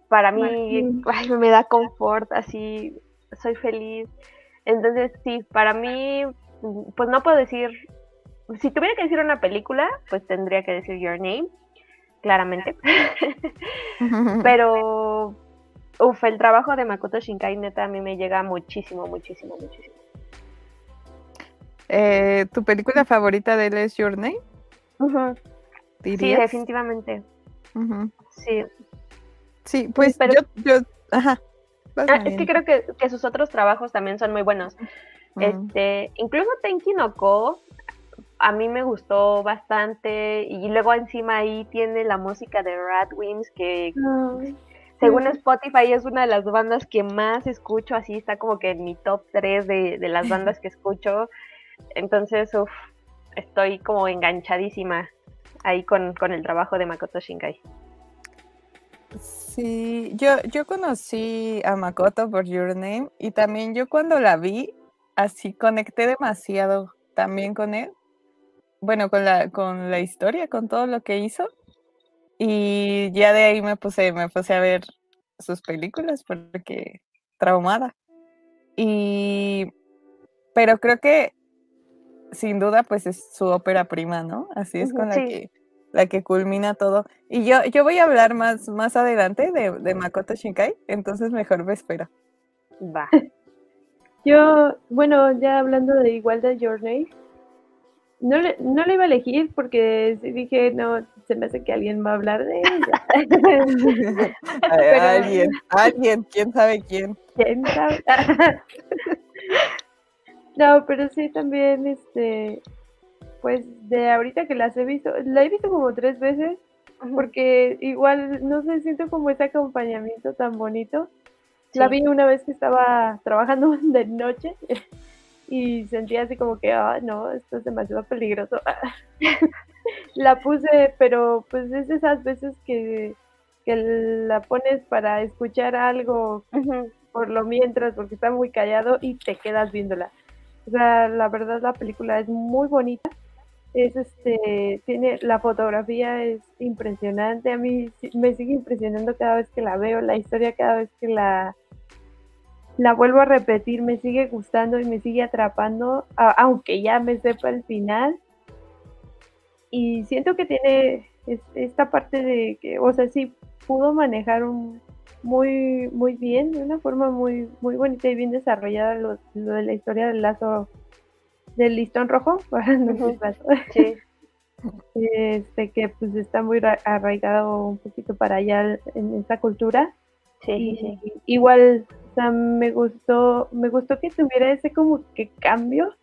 Para mí, me da confort, así, soy feliz. Entonces, sí, para mí, pues no puedo decir, si tuviera que decir una película, pues tendría que decir Your Name, claramente. Pero, uff, el trabajo de Makoto Shinkai neta a mí me llega muchísimo, muchísimo, muchísimo. Eh, ¿Tu película favorita de él es Your Name? Sí, definitivamente. Sí. Sí, pues yo, yo, ajá. Ah, es que creo que, sus otros trabajos también son muy buenos. Este, incluso Tenki no Ko a mí me gustó bastante y luego encima ahí tiene la música de Radwimps que según Spotify es una de las bandas que más escucho, así está como que en mi top 3 de, de las bandas que escucho. Entonces, uff, estoy como enganchadísima ahí con, el trabajo de Makoto Shinkai. Sí, yo, yo conocí a Makoto por Your Name y también yo cuando la vi, así conecté demasiado también con él. Bueno, con la, con la historia, con todo lo que hizo. Y ya de ahí me puse, me puse a ver sus películas porque traumada. Y pero creo que sin duda, pues es su ópera prima, ¿no? Así es con la que la que culmina todo. Y yo, yo voy a hablar más, más adelante de, de Makoto Shinkai, entonces mejor me espero. Va. Yo, bueno, ya hablando de igual de Your Name, no le, no le iba a elegir porque dije, no, se me hace que alguien va a hablar de ella. Alguien, alguien, quién sabe quién. ¿Quién sabe? no, pero sí también, este, pues de ahorita que las he visto, la he visto como tres veces, porque igual, no sé, siento como ese acompañamiento tan bonito. La vi una vez que estaba trabajando de noche y sentía así como que, ah, no, esto es demasiado peligroso. la puse, pero pues es esas veces que, que la pones para escuchar algo por lo mientras, porque está muy callado y te quedas viéndola. O sea, la verdad la película es muy bonita. Es este, tiene, la fotografía es impresionante. A mí me sigue impresionando cada vez que la veo, la historia cada vez que la, la vuelvo a repetir, me sigue gustando y me sigue atrapando, aunque ya me sepa el final. Y siento que tiene esta parte de que, o sea, sí pudo manejar un, muy, muy bien, de una forma muy, muy bonita y bien desarrollada lo, de la historia del lazo del listón rojo, sí. este que pues está muy arraigado un poquito para allá en esta cultura. Sí, Igual me gustó, me gustó que tuviera ese como que cambio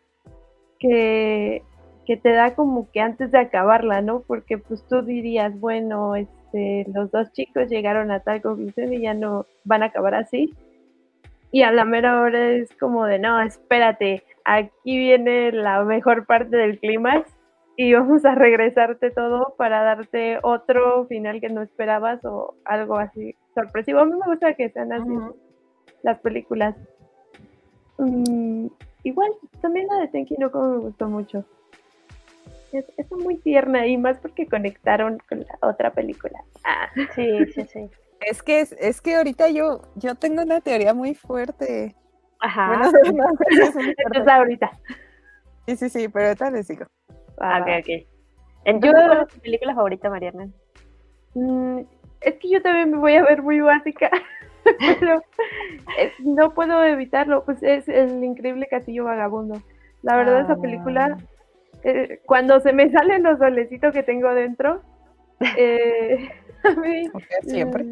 que, que te da como que antes de acabarla, ¿no? Porque pues tú dirías, bueno, este, los dos chicos llegaron a tal conclusión y ya no van a acabar así. Y a la mera hora es como de, no, espérate, aquí viene la mejor parte del clímax y vamos a regresarte todo para darte otro final que no esperabas o algo así sorpresivo. A mí me gusta que sean así las películas. Mm, igual, también la de Tenki no como me gustó mucho. Es, es, muy tierna y más porque conectaron con la otra película. Ah. Sí, sí, sí. Es que, es, que ahorita yo, yo tengo una teoría muy fuerte. Ajá. Entonces ahorita. Sí, sí, sí, pero ahorita les digo. Ah, ok, ok. Entonces, ¿cuál es tu película favorita, Mariana? Mm, es que yo también me voy a ver muy básica. pero no puedo evitarlo, pues es el increíble castillo vagabundo. La verdad, esa película, ah. eh, cuando se me salen los dolecitos que tengo dentro, eh, a mí, siempre.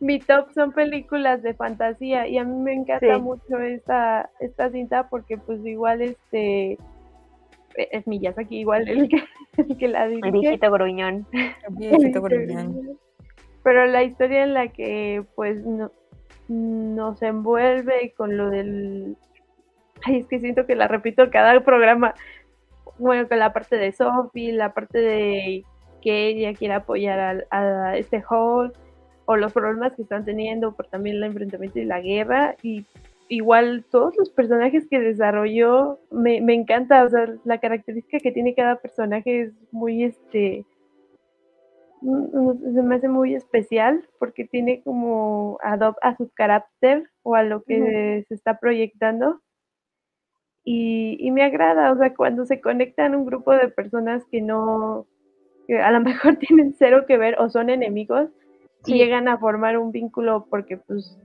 Mi top son películas de fantasía y a mí me encanta mucho esta, esta cinta porque pues igual este es Miyazaki igual el que, el que la dirige. El viejito gruñón. El viejito gruñón pero la historia en la que pues no, nos envuelve con lo del... Ay, es que siento que la repito cada programa. Bueno, con la parte de Sophie, la parte de que ella quiere apoyar a, este Hall, o los problemas que están teniendo por también el enfrentamiento y la guerra, y igual todos los personajes que desarrolló, me, me encanta, o sea, la característica que tiene cada personaje es muy, este, se me hace muy especial porque tiene como a su carácter o a lo que se está proyectando. Y, me agrada, o sea, cuando se conectan un grupo de personas que no, que a lo mejor tienen cero que ver o son enemigos, y llegan a formar un vínculo porque pues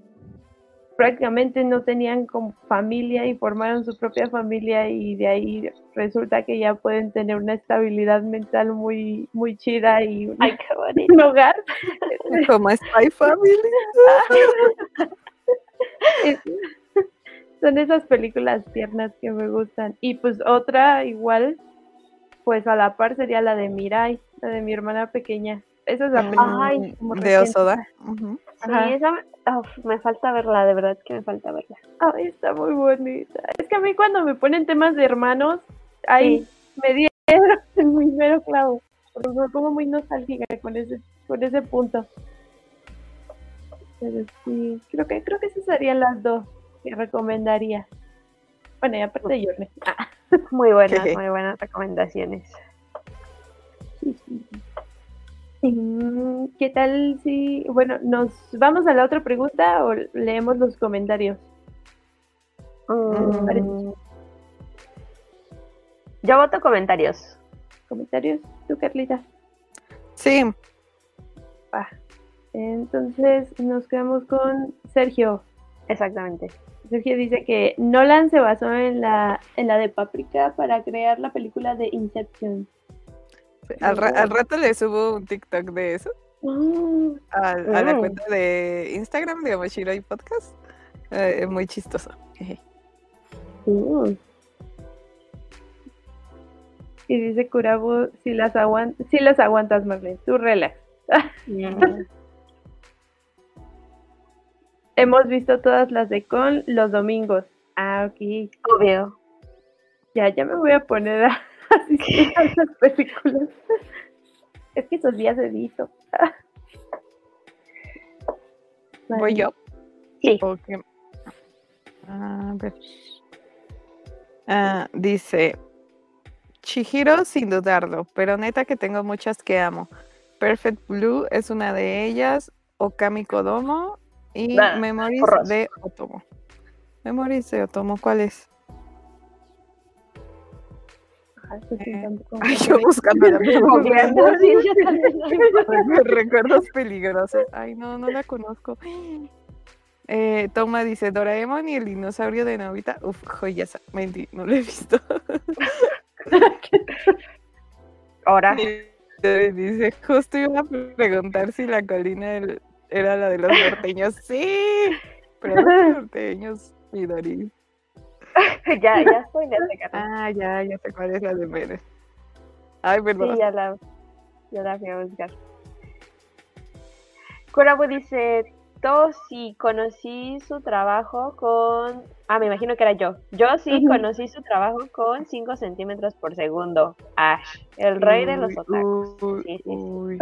prácticamente no tenían como familia y formaron su propia familia y de ahí resulta que ya pueden tener una estabilidad mental muy muy chida y un, hogar. Como Spy Family. Son esas películas tiernas que me gustan. Y pues otra igual pues a la par sería la de Mirai la de mi hermana pequeña esa es la película de Osoda Sí, esa me falta verla, de verdad que me falta verla. Ay, está muy bonita. Es que a mí cuando me ponen temas de hermanos, ahí me dieron muy mero clavo. Porque me pongo muy nostálgica con ese, con ese punto. Pero sí, creo que, creo que esas serían las dos que recomendaría. Bueno, y aparte de Yorne. Ah. Muy buenas, muy buenas recomendaciones. ¿Qué tal si, bueno, nos vamos a la otra pregunta o leemos los comentarios? Mm. Yo voto comentarios. comentarios. ¿Tú, Carlita? Sí. Entonces nos quedamos con Sergio. Exactamente. Sergio dice que Nolan se basó en la, en la de Paprika para crear la película de Inception. Al, rato le subo un TikTok de eso. Ah. a, la mm. cuenta de Instagram de y Podcast. Eh, es muy chistoso. Uh. Y dice Curabu, si las, si las aguantas, Marlene, tú relax. Hemos visto todas las de Con los domingos. Ah, ok. Obvio. Ya, ya me voy a poner a asistir a las películas. Es que esos días edito. ¿Voy yo? Sí. A ver. Ah, dice, Chihiro sin dudarlo, pero neta que tengo muchas que amo. Perfect Blue es una de ellas, Okami Kodomo y Memories de Otomo. Memories de Otomo, ¿cuál es? Ay, yo buscando la Recuerdos peligrosos. Ay, no, no la conozco. Eh, Toma dice Doraemon y el dinosaurio de Novita. Uf, joyas. Mentí, no lo he visto. Ahora. Dice, justo iba a preguntar si la colina era la de los norteños. Sí, pero los norteños, Midori. ya, ya estoy ya Ah, ya, ya sé cuál es la de Pérez. Ay, perdón. Sí, ya la, ya la fui a buscar. Kurabu dice, sí conocí su trabajo con... Ah, me imagino que era yo. Yo sí conocí su trabajo con 5 centímetros por segundo. Ash, el rey de los otakus. Sí, sí,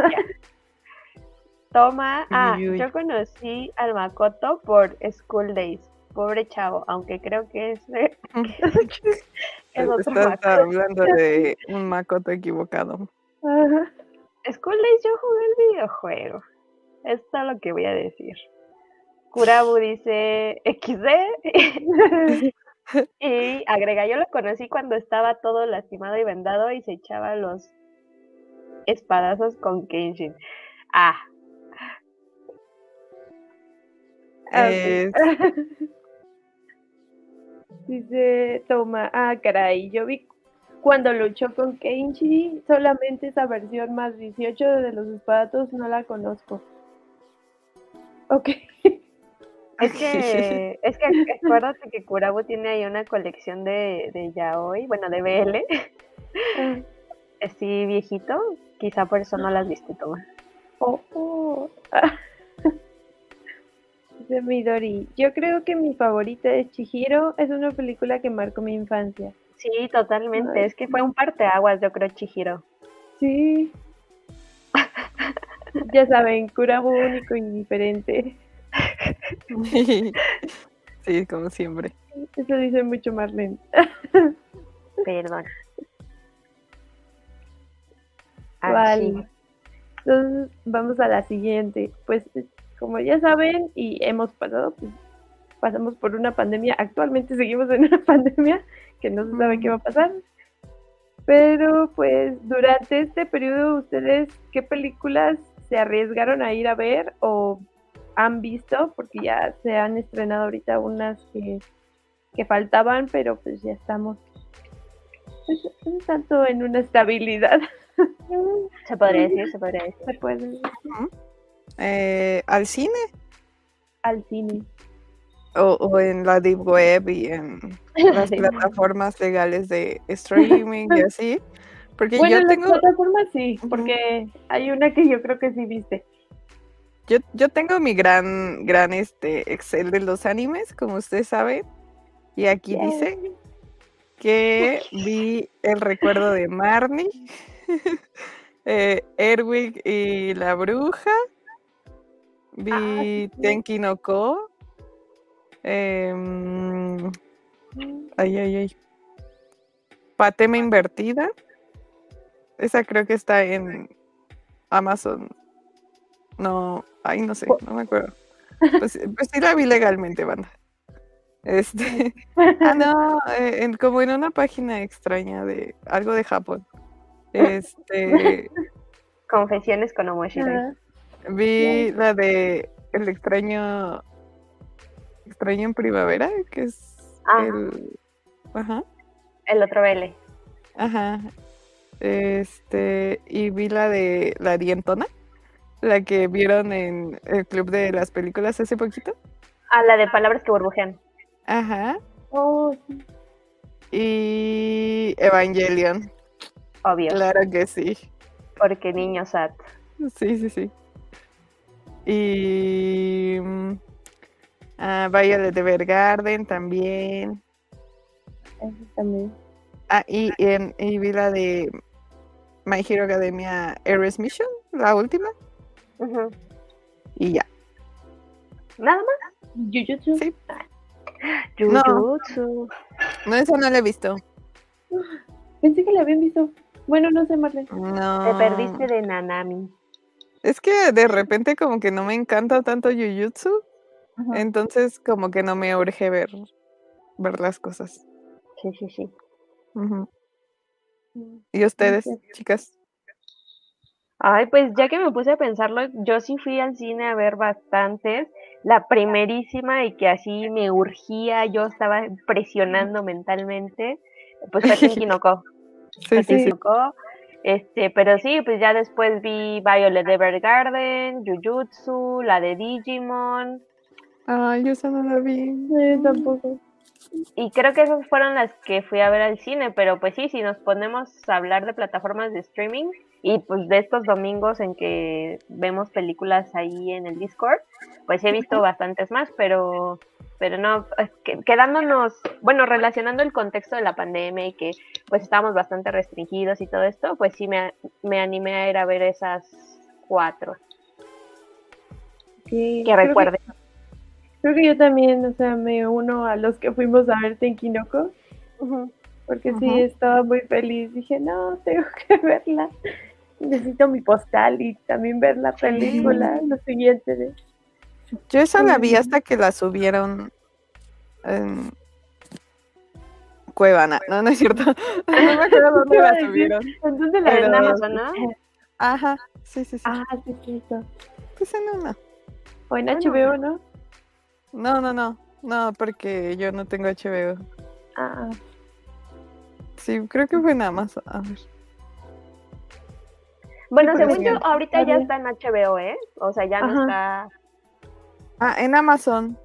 Toma, ah, yo conocí al Makoto por School Days. Pobre chavo, aunque creo que es, es otro Estás hablando de un Makoto equivocado. School Days yo jugué el videojuego. Esto es lo que voy a decir. Kurabu dice XD. y agrega, yo lo conocí cuando estaba todo lastimado y vendado y se echaba los espadazos con Kenshin. Ah. Dice, toma, ah, caray, yo vi cuando luchó con Kenshi, solamente esa versión más 18 de los espadazos no la conozco. Ok. Es que, es que acuérdate que Kurabu tiene ahí una colección de, de yaoi, bueno, de BL. Ah. Así viejito, quizá por eso no las viste todas. Oh, oh. De Midori. Yo creo que mi favorita es Chihiro. Es una película que marcó mi infancia. Sí, totalmente. Es que fue un parteaguas, yo creo, Chihiro. Sí. ya saben, Kurabu único y diferente. Sí, como siempre. Eso dice mucho Marlene. Perdón. Vale. Entonces vamos a la siguiente. Pues como ya saben y hemos pasado, pues, pasamos por una pandemia. Actualmente seguimos en una pandemia que no se sabe qué va a pasar. Pero pues durante este periodo, ¿ustedes qué películas se arriesgaron a ir a ver o han visto, porque ya se han estrenado ahorita unas que, faltaban, pero pues ya estamos pues, un tanto en una estabilidad. Se podría decir, se podría decir. Se puede eh, ¿Al cine? Al cine. O, en la deep web y en las plataformas legales de streaming y así. Porque bueno, yo en tengo... las plataformas sí, porque hay una que yo creo que sí viste. Yo, yo tengo mi gran, gran este Excel de los animes, como ustedes saben. Y aquí dice que vi el recuerdo de Marnie, eh, Erwig y la bruja, vi ah, Tenki no Ko, em, ay, ay, ay, Patema invertida, esa creo que está en Amazon no, ay, no sé, no me acuerdo. Pues, pues sí la vi legalmente, banda. Este, ah, no, eh, como en una página extraña de algo de Japón. Este. Confesiones con Omoshiro. Vi la de El extraño. Extraño en primavera, que es el. Ajá. El otro L. Ajá. Este. Y vi la de La Dientona, la que vieron en el club de las películas hace poquito. Ah, la de palabras que burbujean. Ajá. Oh, Y Evangelion. Obvio. Claro que sí. Porque niño sat. Sí, sí, sí. Y. mm, ah, Violet Evergarden también. eso también. Ah, y, en- y vi la de My Hero Academia Ares Mission, la última. Y ya. Nada más. Jujutsu. Sí. No. Jujutsu. No, esa no la he visto. Pensé que la habían visto. Bueno, no sé, Marlene. No. Te perdiste de Nanami. Es que de repente como que no me encanta tanto Jujutsu. Ajá. Entonces como que no me urge ver, ver las cosas. Sí, sí, sí. Ujú. ¿Y ustedes, chicas? Ay, pues ya que me puse a pensarlo, yo sí fui al cine a ver bastantes. La primerísima y que así me urgía, yo estaba presionando mentalmente, pues fue Tenki no Ko. Sí, sí, sí. Este, pero sí, pues ya después vi Violet Evergarden, Jujutsu, la de Digimon, Ay, yo esa no la vi. Tampoco. y creo que esas fueron las que fui a ver al cine, pero pues sí, si nos ponemos a hablar de plataformas de streaming y pues de estos domingos en que vemos películas ahí en el Discord, pues he visto bastantes más, pero pero no, quedándonos, bueno, relacionando el contexto de la pandemia y que pues estábamos bastante restringidos y todo esto, pues sí me, me animé a ir a ver esas cuatro, Sí, que creo recuerde. Creo que yo también, o sea, me uno a los que fuimos a ver Tenkinoko, Ujú. porque sí estaba muy feliz. Dije, no, tengo que verla. Necesito mi postal y también ver la película, lo siguiente. De... Yo esa la vi hasta que la subieron en Cuevana. No, no es cierto. No me acuerdo dónde iba a la decir. subieron. Entonces la Amazon, ¿no? Ajá, sí, sí, sí. Ah, sí. Pues en una. O en. HBO, ¿no? No, no, no. No, porque yo no tengo HBO. Ah, Sí, creo que fue en Amazon. A ver. Bueno, según yo, ahorita ya está en HBO, ¿eh? O sea, ya no Ajá. está Ah, en Amazon.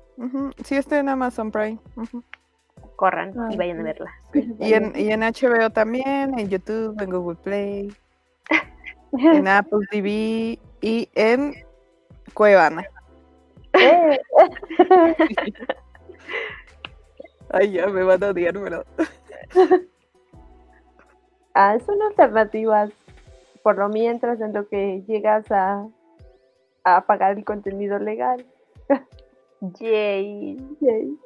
Sí, está en Amazon Prime. Corran Ah, y vayan a verla. Y en, y en HBO también, en YouTube, en Google Play, en Apple TV y en Cuevana. Eh, Ay, ya me van a odiar, pero. ah, son alternativas por lo mientras en lo que llegas a, a pagar el contenido legal. Yay. Yay.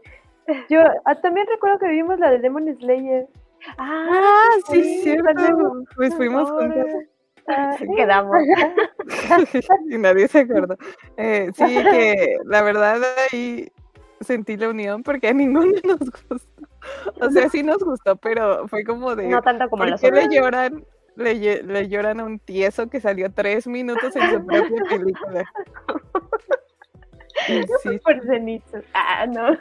Yo ah, también recuerdo que vimos la de Demon Slayer. Ah, sí, sí, cierto. Pues fuimos Ahora. juntos Ah, quedamos. y nadie se acordó. Eh, sí, que la verdad ahí sentí la unión porque a ninguno nos gustó. O sea, sí nos gustó, pero fue como de. No tanto como ¿Por los qué le lloran? Le lloran a un tieso que salió tres minutos en su propia película. Sí, por Zenitsu. Ah, no.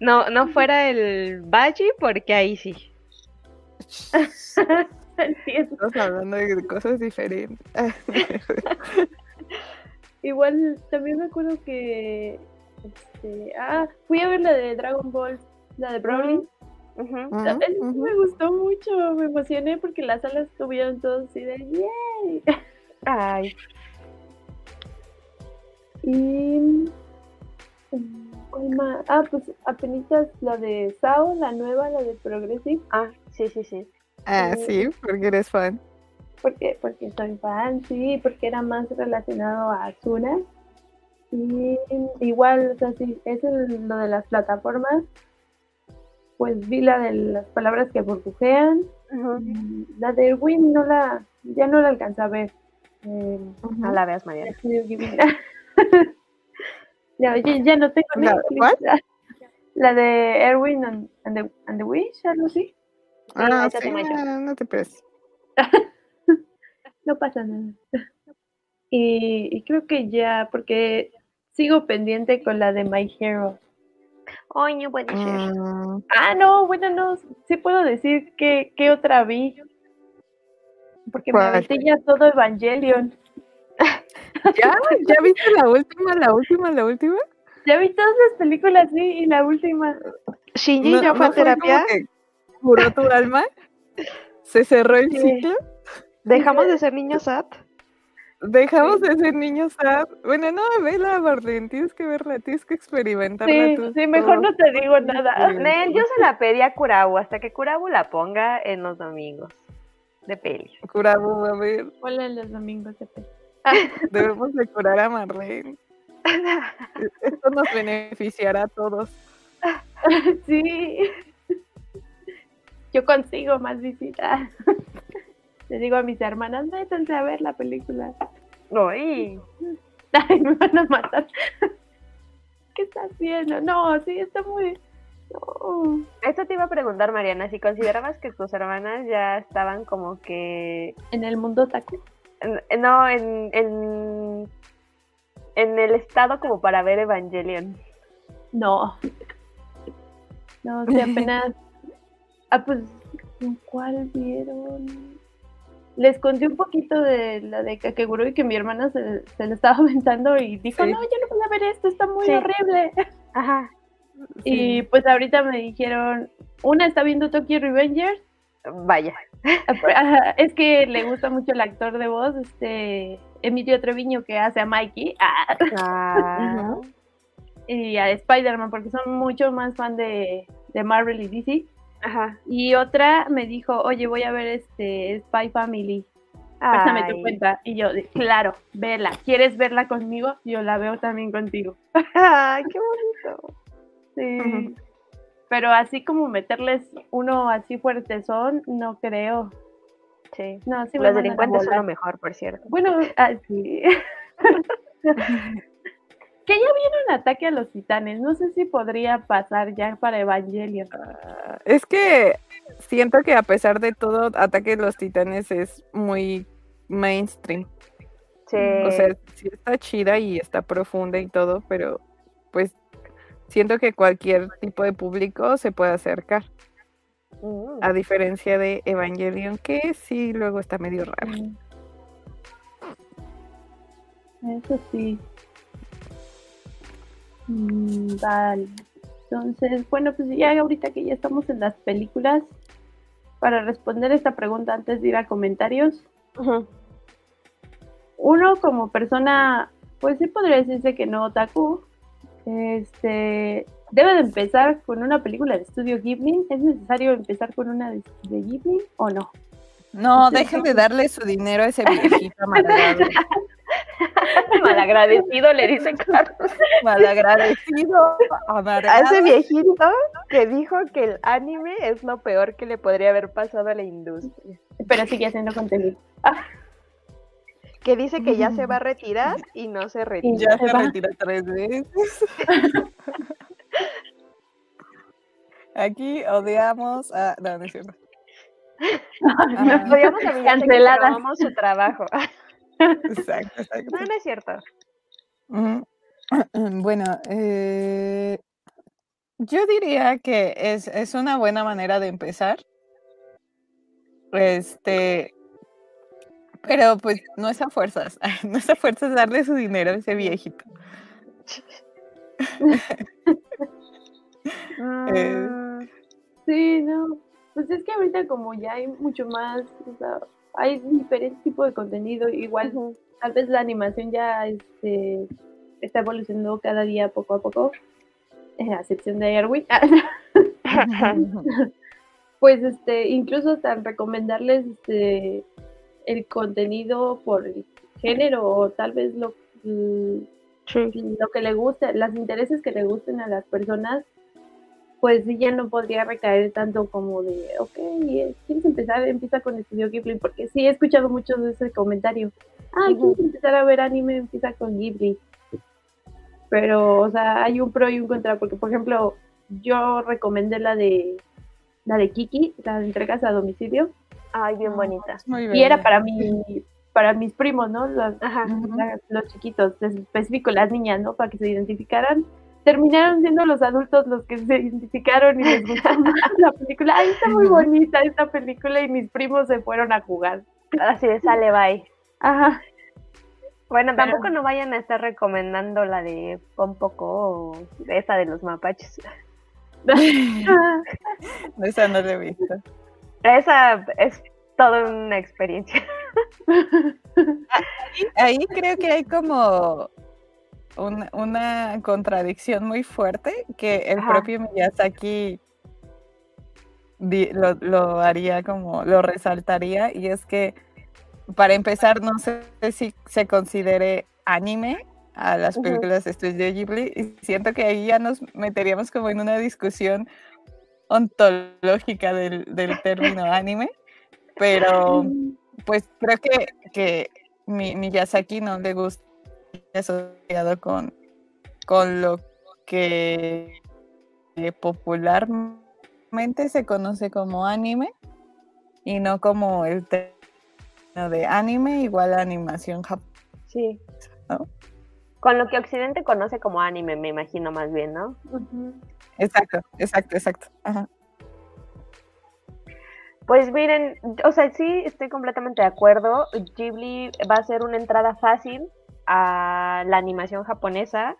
No, no fuera el Baji, porque ahí sí. Sí, es- estamos hablando de cosas diferentes. Igual también me acuerdo que este, ah, fui a ver la de Dragon Ball, la de Broly. Sí ujú. me gustó mucho, me emocioné porque las salas estuvieron todos así de ¡yay! Ay, Y ¿cuál más? Ah, pues apenas la de Sao, la nueva, la de Progressive, ah, sí, sí, sí. Ah, sí, porque eres fan. porque porque soy fan, sí, porque era más relacionado a Asuna. Y igual, o sea, sí, es el- lo de las plataformas. Pues vi la de las palabras que burbujean. La de Erwin no la, ya no la alcancé a ver. Eh. No la veas, Mariana. Ya, oye, ya no tengo ¿La- cuál? La de Erwin and, and the, and the Wish, algo así. Ah, sí, no, no te preocupes. no pasa nada. Y, creo que ya, porque sigo pendiente con la de My Hero. Ay, no puede ser. Mm. Ah, no, bueno, no, sí puedo decir que, otra vi. Porque me aventé ya todo Evangelion. ¿Ya? ¿Ya viste la última, la última, la última? Ya vi todas las películas, sí, y la última. Shinji ya fue a terapia. ¿Curó tu alma? ¿Se cerró el ciclo? ¿Dejamos de ser niños SAT? Dejamos de ser niños sad. Bueno, no, vela, Marlene, tienes que verla, tienes que experimentarla sí, Sí, mejor no te digo nada. Nel, yo se la pedí a Kurabu hasta que Kurabu la ponga en los domingos de peli. Kurabu, a ver. Hola en los domingos de peli. Debemos de curar a Marlene. Esto nos beneficiará a todos. Sí. Yo consigo más visitas. Le digo a mis hermanas, métanse a ver la película. No, Ay, me van a matar. ¿Qué estás haciendo? No, sí, está muy... No. Esto te iba a preguntar, Mariana, si considerabas que tus hermanas ya estaban como que... En el mundo taco. No, en, en, en el estado como para ver Evangelion. No. No, si apenas... ah, pues, ¿cuál vieron? les conté un poquito de la de Kakeguru y que mi hermana se, se le estaba aventando y dijo, no, yo no voy a ver esto, está muy horrible. Ajá. Y pues ahorita me dijeron, una está viendo Tokyo Revengers. Vaya. Es que le gusta mucho el actor de voz, este Emilio Treviño que hace a Mikey. Ah. Y a Spider-Man, porque son mucho más fan de, de Marvel y DC. Ajá. Y otra me dijo, oye, voy a ver este Spy Family. Pásame tu cuenta. Y yo, claro, vela. ¿Quieres verla conmigo? Yo la veo también contigo. Ay, qué bonito. Sí. Pero así como meterles uno así fuerte son, no creo. Sí. No, sí Los delincuentes son lo mejor, por cierto. Bueno, así. Que ya viene un ataque a los titanes. No sé si podría pasar ya para Evangelion. Ah, es que siento que a pesar de todo, ataque a los titanes es muy mainstream. Sí. O sea, sí está chida y está profunda y todo, pero pues siento que cualquier tipo de público se puede acercar. Mm. A diferencia de Evangelion, que sí luego está medio raro. Eso sí. Mm, vale. Entonces, bueno, pues ya ahorita que ya estamos en las películas, para responder esta pregunta antes de ir a comentarios, uno como persona, pues sí podría decirse que no otaku, este, debe de empezar con una película de estudio Ghibli. ¿Es necesario empezar con una de, Ghibli o no? No, dejen de darle su dinero a ese viejito malagradecido. Malagradecido, le dice Carlos. Malagradecido. A ese viejito que dijo que el anime es lo peor que le podría haber pasado a la industria. Pero sigue haciendo contenido. Que dice que ya se va a retirar y no se retira. Ya se, retira tres veces. Aquí odiamos a. No, no es cierto. Nos odiamos a Canceladas. su trabajo. Exacto, exacto. No, no es cierto. Bueno, eh, yo diría que es, es, una buena manera de empezar. Este, pero pues no es a fuerzas, no es a fuerzas darle su dinero a ese viejito. Eh, sí, no. Pues es que ahorita como ya hay mucho más, o sea, hay diferentes tipos de contenido, igual tal vez la animación ya este, está evolucionando cada día poco a poco, a excepción de Airwick. pues este, incluso tan recomendarles este el contenido por el género o tal vez lo, lo que le guste, los intereses que le gusten a las personas pues ya no podría recaer tanto como de, ok, ¿quieres empezar? Empieza con Estudio Ghibli, porque sí he escuchado muchos de ese comentario. Ah, ¿quieres empezar a ver anime? Empieza con Ghibli. Pero, o sea, hay un pro y un contra, porque, por ejemplo, yo recomendé la de la de Kiki, la de entregas a domicilio, Ay, bien bonita. y era para mí, para mis primos, ¿no? Los, los chiquitos, en específico las niñas, ¿no? Para que se identificaran. Terminaron siendo los adultos los que se identificaron y les gustó la película. Ay, está muy bonita esta película y mis primos se fueron a jugar. Así de sale, bye. Ajá. Bueno, tampoco no vayan a estar recomendando la de Pompoco o esa de los mapaches. esa no la he visto. Esa es toda una experiencia. Ahí, creo que hay como una, contradicción muy fuerte que el propio Miyazaki lo, lo, haría como, lo resaltaría, y es que para empezar, no sé si se considere anime a las películas de Studio Ghibli, y siento que ahí ya nos meteríamos como en una discusión ontológica del, del término anime, pero pues creo que, que mi, Miyazaki no le gusta asociado con, con lo que popularmente se conoce como anime y no como el término de anime igual a animación japonesa. Sí. Con lo que Occidente conoce como anime, me imagino más bien, ¿no? Exacto, exacto, exacto. Pues miren, o sea, sí estoy completamente de acuerdo. Ghibli va a ser una entrada fácil a la animación japonesa,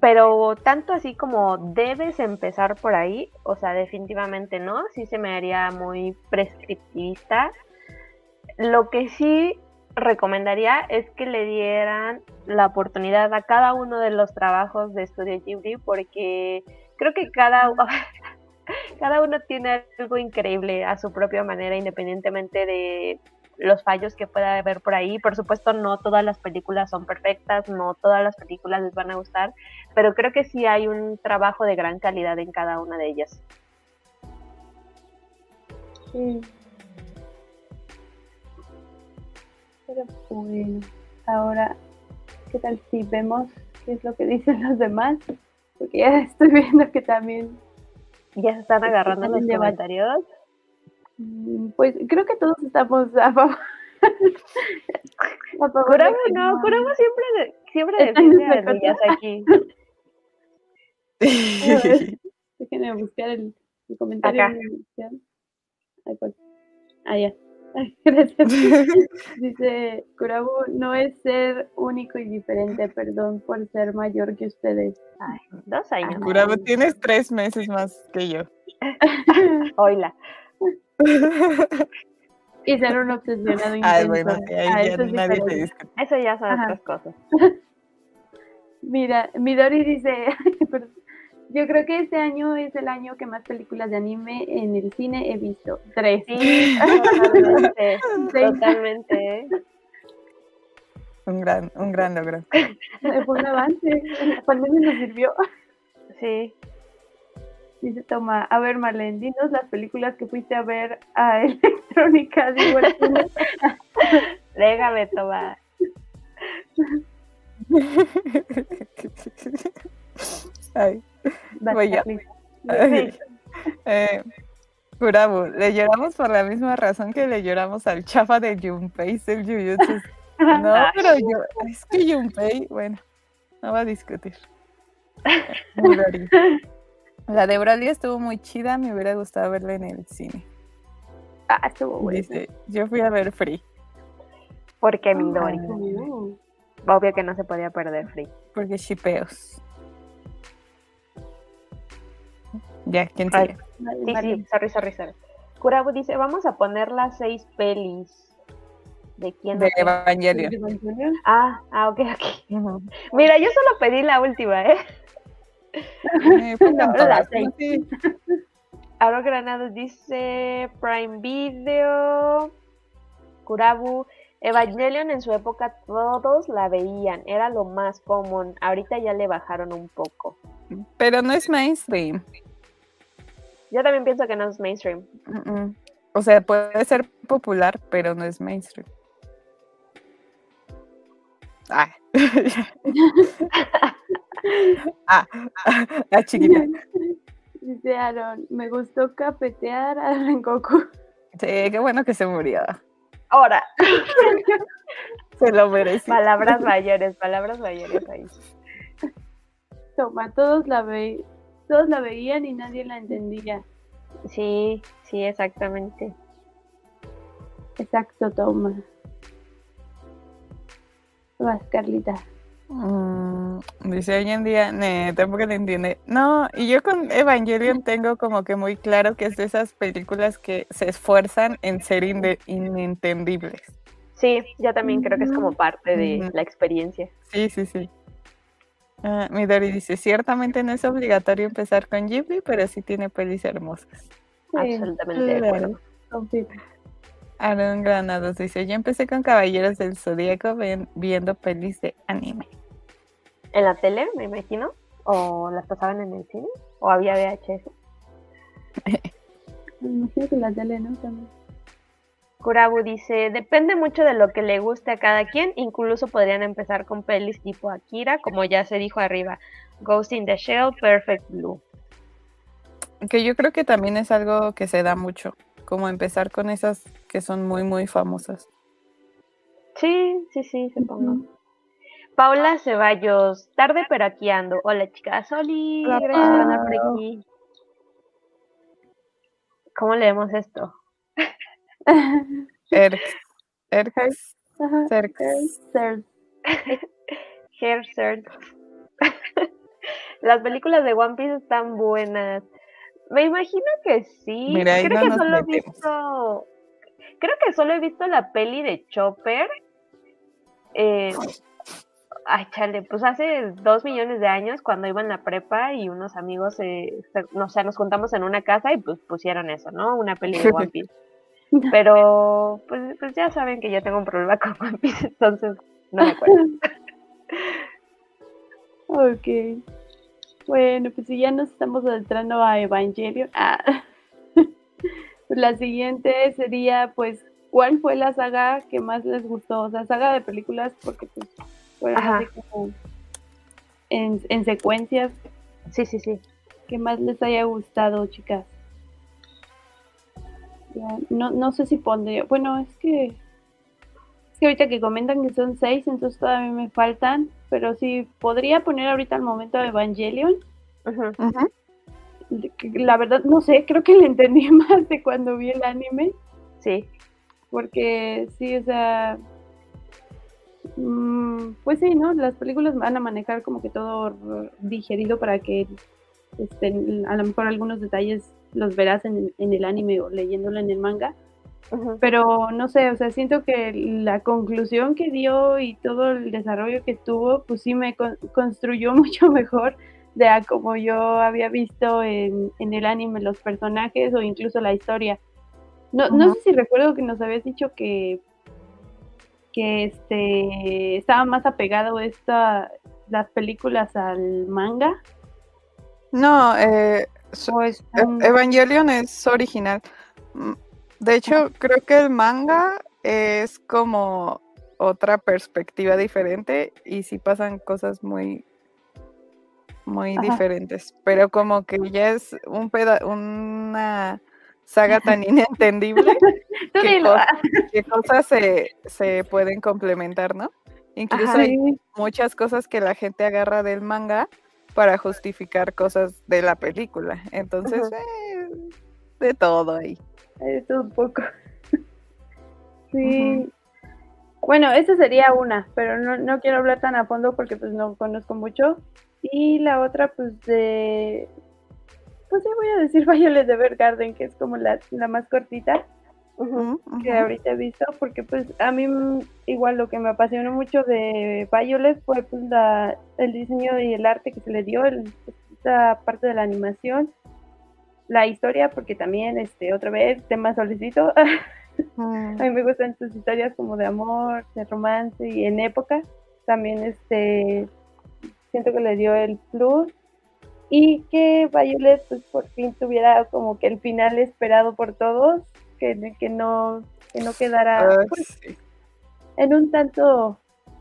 pero tanto así como debes empezar por ahí, o sea, definitivamente no, sí se me haría muy prescriptivista. Lo que sí recomendaría es que le dieran la oportunidad a cada uno de los trabajos de Studio Ghibli porque creo que cada, cada uno tiene algo increíble a su propia manera independientemente de los fallos que pueda haber por ahí. Por supuesto, no todas las películas son perfectas, no todas las películas les van a gustar, pero creo que sí hay un trabajo de gran calidad en cada una de ellas. Sí. Pero bueno, ahora, ¿qué tal si vemos qué es lo que dicen los demás? Porque ya estoy viendo que también... Ya se están agarrando los comentarios. Mm, pues creo que todos estamos a favor. a favor no, Kurama siempre, siempre defiende a aquí. Déjenme buscar el, comentario. Acá. Pues. Ah, ya. Gracias. Dice, Kurabu no es ser único y diferente, perdón por ser mayor que ustedes. Ay, dos años. Kurabu, tienes tres meses más que yo. Oila. y ser un obsesionado intenso. Ay, bueno, ahí ya nadie te dice. Eso ya son otras cosas. Mira, Midori dice, yo creo que este año es el año que más películas de anime en el cine he visto. Tres. Sí, totalmente. totalmente. Un gran, un gran logro. Fue un avance. Pandemia nos sirvió. Sí. Dice Toma, a ver Marlene, dinos las películas que fuiste a ver a Electrónica. Déjame, Toma. Ay, voy. Eh, le lloramos por la misma razón que le lloramos al chafa de Junpei el Jujutsu. No, pero yo, es que Junpei, bueno, no va a discutir. La de Broly estuvo muy chida, me hubiera gustado verla en el cine. Ah, estuvo bueno. Dice, yo fui a ver Free. Porque Midori. Ah. Obvio que no se podía perder Free. Porque shipeos. Ya, ¿quién sigue? Sí, sí, sorry, sorry, sorry. Kurabu dice, vamos a poner las seis pelis. ¿De quién? De Evangelion. Ah, ah, ok, ok. Mira, yo solo pedí la última, ¿eh? eh Aro Granados dice Prime Video, Kurabu, Evangelion en su época todos la veían, era lo más común. Ahorita ya le bajaron un poco. Pero no es mainstream. Yo también pienso que no es mainstream. O sea, puede ser popular, pero no es mainstream. Ah. ah, ah, chiquita. Dice Aaron, me gustó cafetear a Rengoku. Sí, qué bueno que se murió. Ahora. se lo merece. Palabras mayores, palabras mayores ahí. Toma, todos la, ve todos la veían y nadie la entendía. Sí, sí, exactamente. Exacto, toma. Vas, Carlita. Mm, dice hoy en día, ne, tampoco le entiende. No, y yo con Evangelion tengo como que muy claro que es de esas películas que se esfuerzan en ser inentendibles. Sí, yo también creo que es como parte de la experiencia. Sí, sí, sí. Uh, Midori dice, ciertamente no es obligatorio empezar con Ghibli, pero sí tiene pelis hermosas. Absolutamente de acuerdo. Aaron Granados dice, yo empecé con Caballeros del Zodíaco viendo pelis de anime. ¿En la tele, me imagino? ¿O las pasaban en el cine? ¿O había VHS? me imagino que en la tele, ¿no? También. Kurabu dice, depende mucho de lo que le guste a cada quien, incluso podrían empezar con pelis tipo Akira, como ya se dijo arriba, Ghost in the Shell, Perfect Blue. Que yo creo que también es algo que se da mucho, como empezar con esas que son muy, muy famosas. Sí, sí, sí, supongo. Paula Ceballos, tarde pero aquí ando. Hola chicas, Oli, gracias por andar por aquí. ¿Cómo leemos esto? Erx. Erx. Las películas de One Piece están buenas. Me imagino que sí. creo que solo he visto. Creo que solo he visto la peli de Chopper. Eh, ay, chale, pues hace dos millones de años cuando iba en la prepa y unos amigos, eh, o sea, nos juntamos en una casa y pues pusieron eso, ¿no? Una peli de One Piece. Pero pues, pues ya saben que yo tengo un problema con One Piece, entonces no me acuerdo. ok. Bueno, pues si ya nos estamos adentrando a Evangelion, ah, pues la siguiente sería pues ¿cuál fue la saga que más les gustó? O sea, saga de películas porque pues fueron así como en, en secuencias. Sí, sí, sí. ¿Qué más les haya gustado, chicas? No, no sé si pondría. Bueno, es que. Es que ahorita que comentan que son seis, entonces todavía me faltan. Pero sí, podría poner ahorita al momento de Evangelion. La verdad, no sé, creo que le entendí más de cuando vi el anime. Sí. Porque sí, o sea. Mm, pues sí, ¿no? Las películas van a manejar como que todo digerido para que estén, a lo mejor algunos detalles los verás en, el anime o leyéndolo en el manga. Pero no sé, o sea, siento que la conclusión que dio y todo el desarrollo que tuvo, pues sí me construyó mucho mejor de a como yo había visto en, el anime los personajes o incluso la historia. No, no sé si recuerdo que nos habías dicho que, que este estaba más apegado esta, las películas al manga. No, eh, e-, Evangelion es original. Mm, de hecho, creo que el manga es como otra perspectiva diferente y sí pasan cosas muy muy diferentes, pero como que ya es un peda una saga tan inentendible que, cosas se, se, pueden complementar, ¿no? Incluso hay muchas cosas que la gente agarra del manga para justificar cosas de la película. Entonces, eh, de todo ahí. Todo un poco. sí. Bueno, esa sería una, pero no, no quiero hablar tan a fondo porque pues no conozco mucho. Y la otra, pues de... Pues sí, voy a decir Violet de Garden, que es como la, la más cortita que ahorita he visto, porque pues a mí igual lo que me apasionó mucho de Violet fue pues la, el diseño y el arte que se le dio, el, esta parte de la animación, la historia, porque también, este, otra vez, tema solicito. a mí me gustan sus historias como de amor, de romance y en época. También, este, siento que le dio el plus y que Violet pues por fin tuviera como que el final esperado por todos que, que, no, que no quedara ah, pues, en un tanto,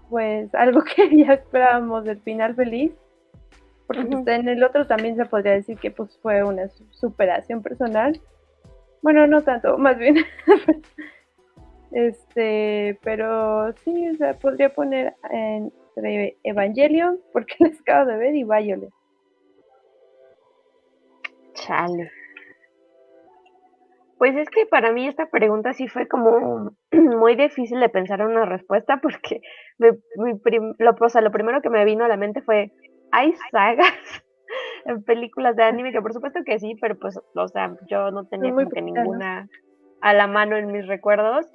pues, algo que ya esperábamos del final feliz. Porque pues, en el otro también se podría decir que pues fue una superación personal. Bueno, no tanto, más bien. este, pero sí, o sea, podría poner entre Evangelion, porque les acabo de ver, y Violet. Chale. Pues es que para mí esta pregunta sí fue como muy difícil de pensar en una respuesta porque mi, lo, o lo primero que me vino a la mente fue, ¿hay sagas en películas de anime? Que por supuesto que sí, pero pues, o sea, yo no tenía como que ninguna a la mano en mis recuerdos.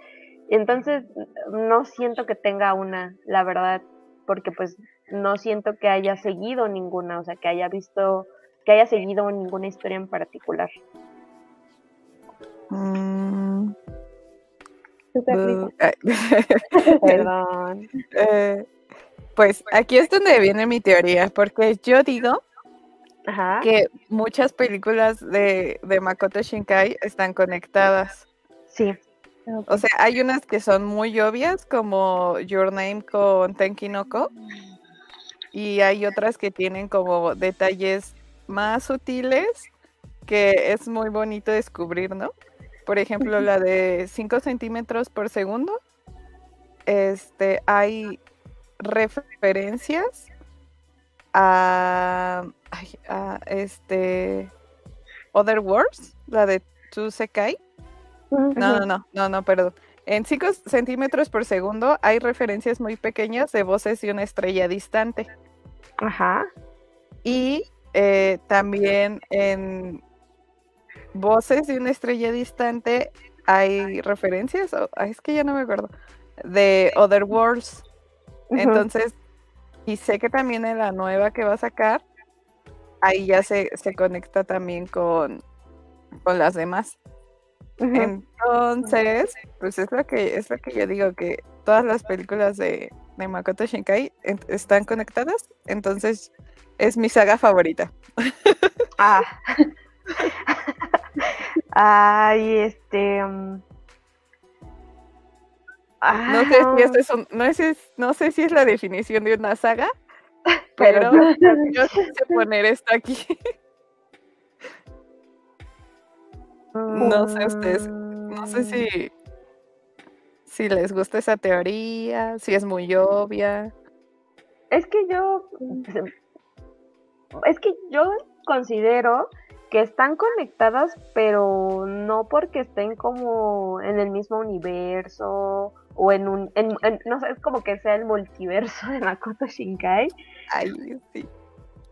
Entonces, no siento que tenga una, la verdad, porque pues no siento que haya seguido ninguna, o sea, que haya visto, que haya seguido ninguna historia en particular. Mm. Perdón. Eh, pues aquí es donde viene mi teoría, porque yo digo que muchas películas de, de, Makoto Shinkai están conectadas. Sí. O sea, hay unas que son muy obvias, como Your Name con Tenkinoko, y hay otras que tienen como detalles más sutiles que es muy bonito descubrir, ¿no? Por ejemplo, la de 5 centímetros por segundo, este, hay referencias a, este Other Words, la de Tsusekai. No, no, no, no, no, perdón. En 5 centímetros por segundo hay referencias muy pequeñas de voces de una estrella distante. Ajá. Y eh, también en voces de una estrella distante hay referencias, es que ya no me acuerdo, de Other Worlds. Entonces, y sé que también en la nueva que va a sacar, ahí ya se, conecta también con, con las demás. Entonces, pues es lo que es lo que yo digo que todas las películas de, de Makoto Shinkai están conectadas, entonces es mi saga favorita. Ah. Ay, este. Mm, no, sé si no, es, no sé si es la definición de una saga, pero yo sé poner esto aquí. no sé ustedes, no sé si, mm. si les gusta esa teoría, si es muy obvia. Es que yo, es que yo considero que están conectadas, pero no porque estén como en el mismo universo o en un, no sé, es como que sea el multiverso de Makoto Shinkai. Ay, sí.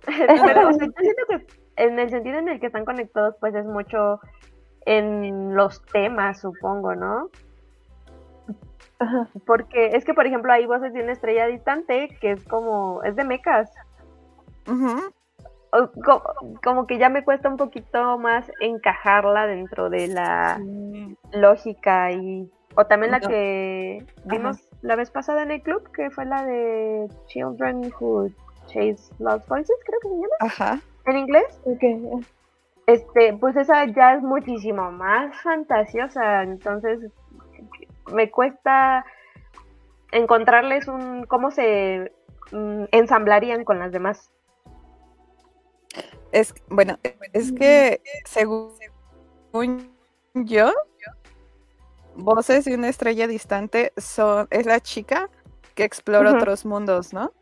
pero yo siento que en el sentido en el que están conectados, pues es mucho en los temas, supongo, ¿no? Porque es que, por ejemplo, hay voces de una estrella distante que es como, es de mecas. Ajá como, que ya me cuesta un poquito más encajarla dentro de la lógica y o también la que vimos la vez pasada en el club que fue la de Children Who Chase Lost Voices creo que se llama. Ajá. en inglés este pues esa ya es muchísimo más fantasiosa entonces me cuesta encontrarles un cómo se mm, ensamblarían con las demás es, bueno, es que según yo, Voces de una estrella distante son, es la chica que explora otros mundos, ¿no?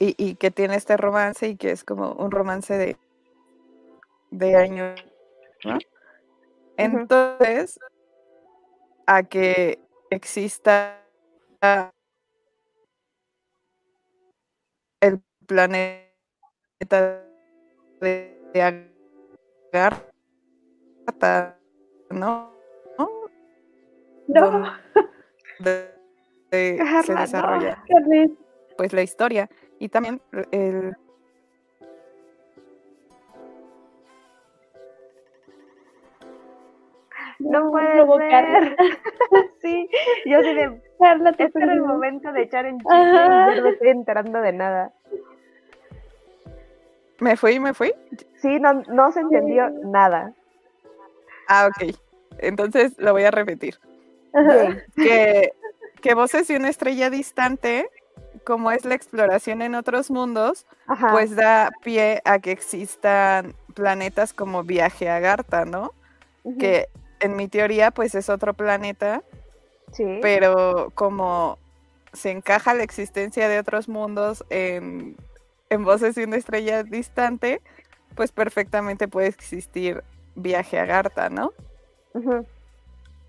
Eh, y, que tiene este romance y que es como un romance de, de años, ¿no? Entonces, a que exista el planeta de, de ¿no? No. se desarrolla pues la historia. Y también el no puede provocar sí yo sí de este era el momento de echar en chiste no estoy enterando de nada ¿Me fui? ¿Me fui? Sí, no, no se entendió nada. Ah, ok. Entonces lo voy a repetir. Que, que voces de una estrella distante, como es la exploración en otros mundos, pues da pie a que existan planetas como Viaje a Garta, ¿no? Que en mi teoría pues es otro planeta, Sí. pero como se encaja la existencia de otros mundos en, en Voces de una estrella distante, pues perfectamente puede existir Viaje a Garta, ¿no?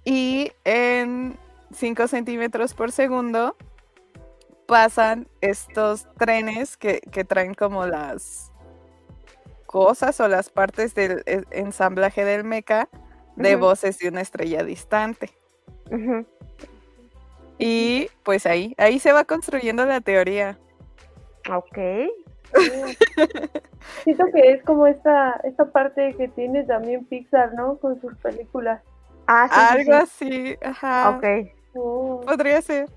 Y en 5 centímetros por segundo pasan estos trenes que, que traen como las cosas o las partes del e- ensamblaje del mecha de voces de una estrella distante. Y pues ahí, ahí se va construyendo la teoría. Ok. Siento que es como esta, esta parte que tiene también Pixar, ¿no? Con sus películas. Ah, sí, Algo sí. así, ajá. Ok. Oh. Podría ser.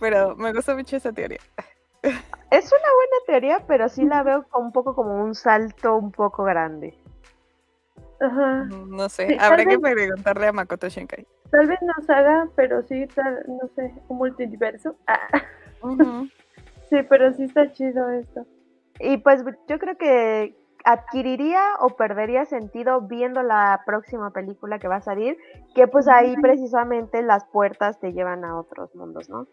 Pero me gusta mucho esa teoría. Es una buena teoría, pero sí la veo un poco como un salto un poco grande. Ajá. No sé, Sí, habrá que vez- preguntarle a Makoto Shinkai. Tal vez nos haga, pero sí, tal, no sé, un multiverso. Ah. Sí, pero sí está chido esto. Y pues yo creo que adquiriría o perdería sentido viendo la próxima película que va a salir, que pues ahí precisamente las puertas te llevan a otros mundos, ¿no?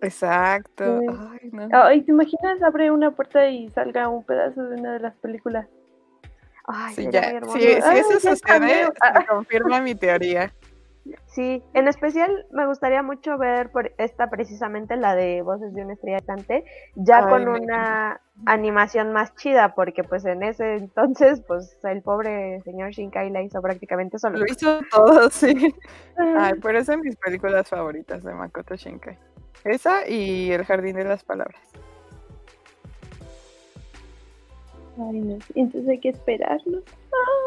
Exacto. Sí. Ay, no. Ay, ¿te imaginas abre una puerta y salga un pedazo de una de las películas? Ay, Sí, ya, si, eso sucede, se confirma mi teoría. Sí, en especial me gustaría mucho ver por esta precisamente la de Voces de una estrella distante, ya Ay, con me una animación más chida, porque pues en ese entonces pues el pobre señor Shinkai la hizo prácticamente solo. Lo hizo todo, sí. Ay, pero es de mis películas favoritas de Makoto Shinkai. Esa y El Jardín de las Palabras. Ay, no. sé, Entonces hay que esperarlo.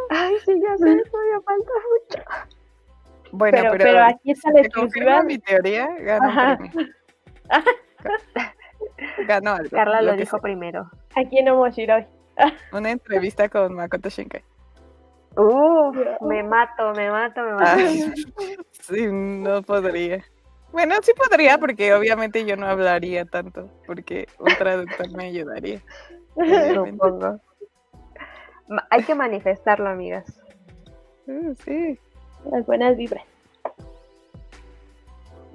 Ay, sí, ya sé, todavía falta mucho. Bueno, Pero, pero, pero aquí está la exclusiva. mi teoría, ganó. Ganó algo. Carla lo dijo sea. primero. Aquí en Omoshiroi. Una entrevista con Makoto Shinkai. Uf, me mato, me mato, me mato. Ay, sí, no podría. Bueno, sí podría, porque obviamente yo no hablaría tanto, porque un traductor me ayudaría. Supongo. Hay que manifestarlo, amigas. Uh, Sí. Las buenas vibras.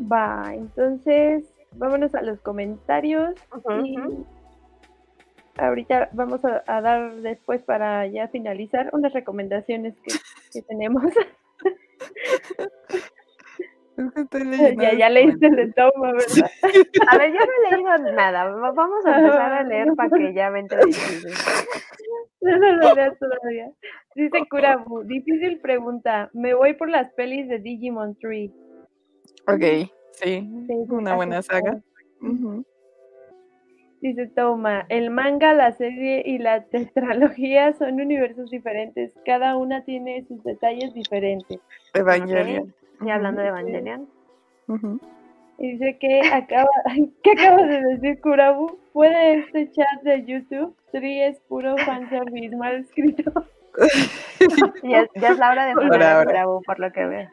Va, entonces vámonos a los comentarios y ahorita vamos a, a dar después para ya finalizar unas recomendaciones que, que tenemos. Es que estoy leyendo ya, ya leíste el de toma, ¿verdad? A ver, yo no he leído nada. Va- Vamos a empezar a leer para que ya me entre chisme. No lo leas todavía. Dice Kurabu, difícil pregunta. Me voy por las pelis de Digimon Tree. Ok, sí, una buena saga. Dice Toma, el manga, la serie y la tetralogía son universos diferentes. Cada una tiene sus detalles diferentes. Evangelion. Y hablando de. Evangelion. Y dice que acaba, ¿qué acabas de decir, Kurabu? ¿Puede este chat de YouTube? Tree es puro fanservice mal escrito. Ya, ya es la hora de poner. Bravo, por lo que veo.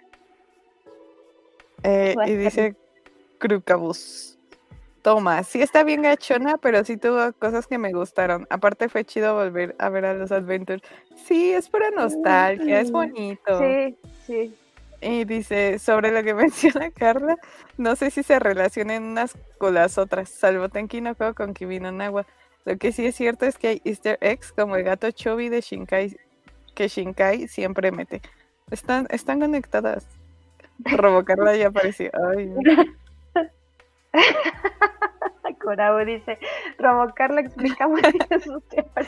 Eh, y dice Krucabus. Toma, sí está bien gachona, pero sí tuvo cosas que me gustaron. Aparte fue chido volver a ver a los Adventures. Sí, es pura nostalgia, es Ujú. bonito. Sí, sí. Y dice, sobre lo que menciona Carla, no sé si se relacionen unas con las otras, salvo Tenki no Ko con Kimi no Nawa. Lo que sí es cierto es que hay easter eggs como el gato Chobi de Shinkai, que Shinkai siempre mete. Están, están conectadas. Robocarla ya apareció. Ay, no. Corabo dice, Robocar la explica muy bien sus teorías.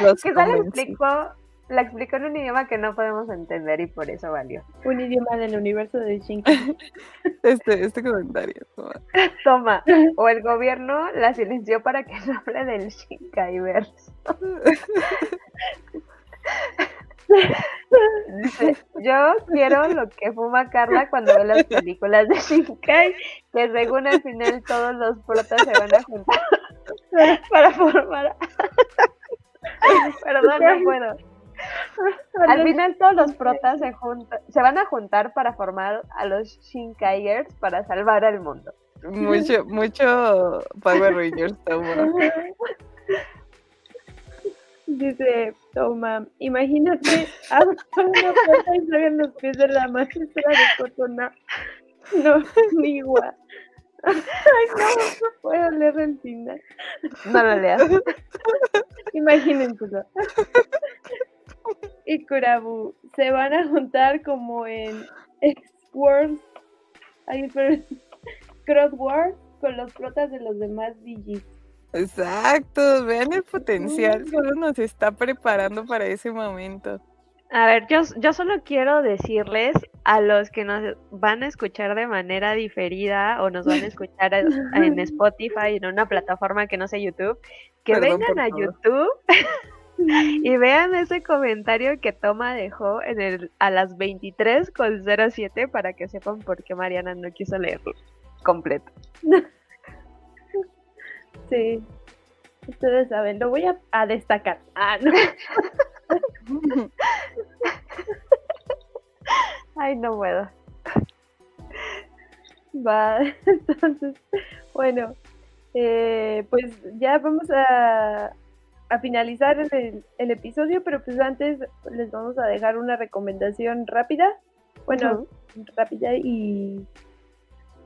los Quizá la convencí. explicó, la explicó en un idioma que no podemos entender y por eso valió. Un idioma del universo de Shinkai. Este, este comentario. toma. Toma, o el gobierno la silenció para que no hable del Shinkaiverse. Dice, yo quiero lo que fuma Carla cuando ve las películas de Shinkai, que según al final todos los protas se van a juntar para formar... Perdón, no puedo. Al final todos los protas se, junta- se van a juntar para formar a los Shinkaigers para salvar al mundo. Mucho, mucho Power Rangers toma. Dice Toma, imagínate, una puerta y salgan los pies de la maestra de Cotona. No, ni igual. Ay, no, no puedo leer el final. No lo leas. Imagínenselo. Y Kurabu, se van a juntar como en X-World, Crossword, con los protas de los demás DJs. Exacto, vean el potencial, solo nos está preparando para ese momento. A ver, yo, yo solo quiero decirles a los que nos van a escuchar de manera diferida o nos van a escuchar en Spotify, en una plataforma que no sea YouTube, que vengan a YouTube y vean ese comentario que Toma dejó en el, a las 23 con 07 para que sepan por qué Mariana no quiso leerlo completo. Sí, ustedes saben, lo voy a, destacar. Ah, no. Ay, no puedo. Va, entonces, bueno, eh, pues ya vamos a, a finalizar el, el, episodio, pero pues antes les vamos a dejar una recomendación rápida. Bueno, rápida y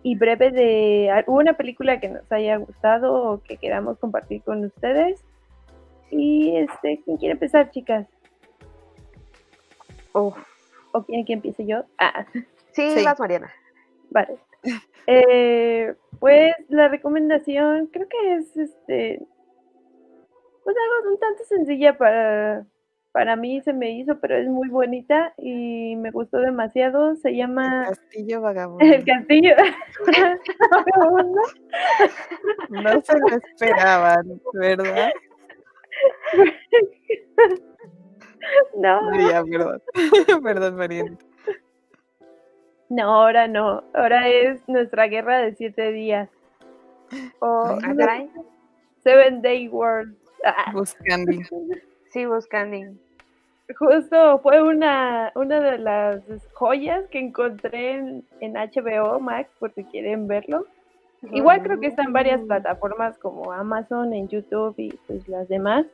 y breve de una película que nos haya gustado o que queramos compartir con ustedes. Y este, ¿quién quiere empezar, chicas? ¿O quién que empiece yo? Ah. Sí, vas, Mariana. Vale. Eh, pues la recomendación creo que es este pues algo un tanto sencilla para para mí se me hizo, pero es muy bonita y me gustó demasiado. Se llama... El Castillo Vagabundo. El Castillo Vagabundo. No se lo esperaban, ¿verdad? No. Perdón. perdón. No, ahora no. Ahora es nuestra guerra de siete días. O Seven Day World. Buscando. Sí, buscando. Justo fue una, una de las joyas que encontré en, HBO Max, por si quieren verlo. Igual creo que está en varias plataformas como Amazon, en YouTube y pues las demás.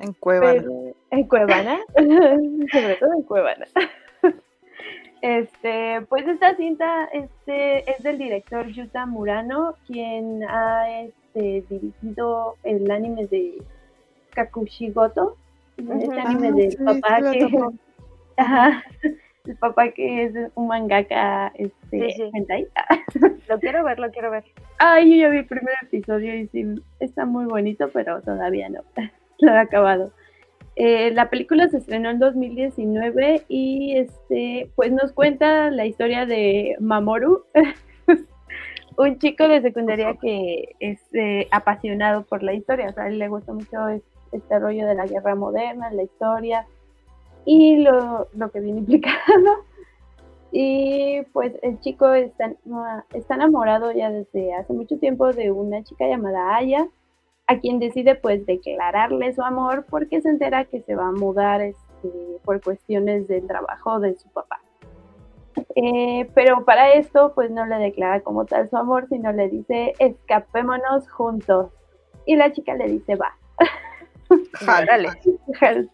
En Cuevana. en Cuevana, sobre todo en Cuevana. Este, pues esta cinta este, es del director Yuta Murano, quien ha este, dirigido el anime de Kakushigoto, este anime del papá que el papá que es un mangaka este lo quiero ver, lo quiero ver. Ay, yo ya vi el primer episodio y sí está muy bonito, pero todavía no. Lo he acabado. Eh, la película se estrenó en 2019 y este pues nos cuenta la historia de Mamoru, un chico de secundaria que es eh, apasionado por la historia, o sea, a él le gusta mucho este rollo de la guerra moderna, la historia y lo, que viene implicado. Y pues el chico está, está enamorado ya desde hace mucho tiempo de una chica llamada Aya, a quien decide pues declararle su amor porque se entera que se va a mudar este, por cuestiones del trabajo de su papá. Eh, pero para esto pues no le declara como tal su amor, sino le dice escapémonos juntos. Y la chica le dice va. Jale.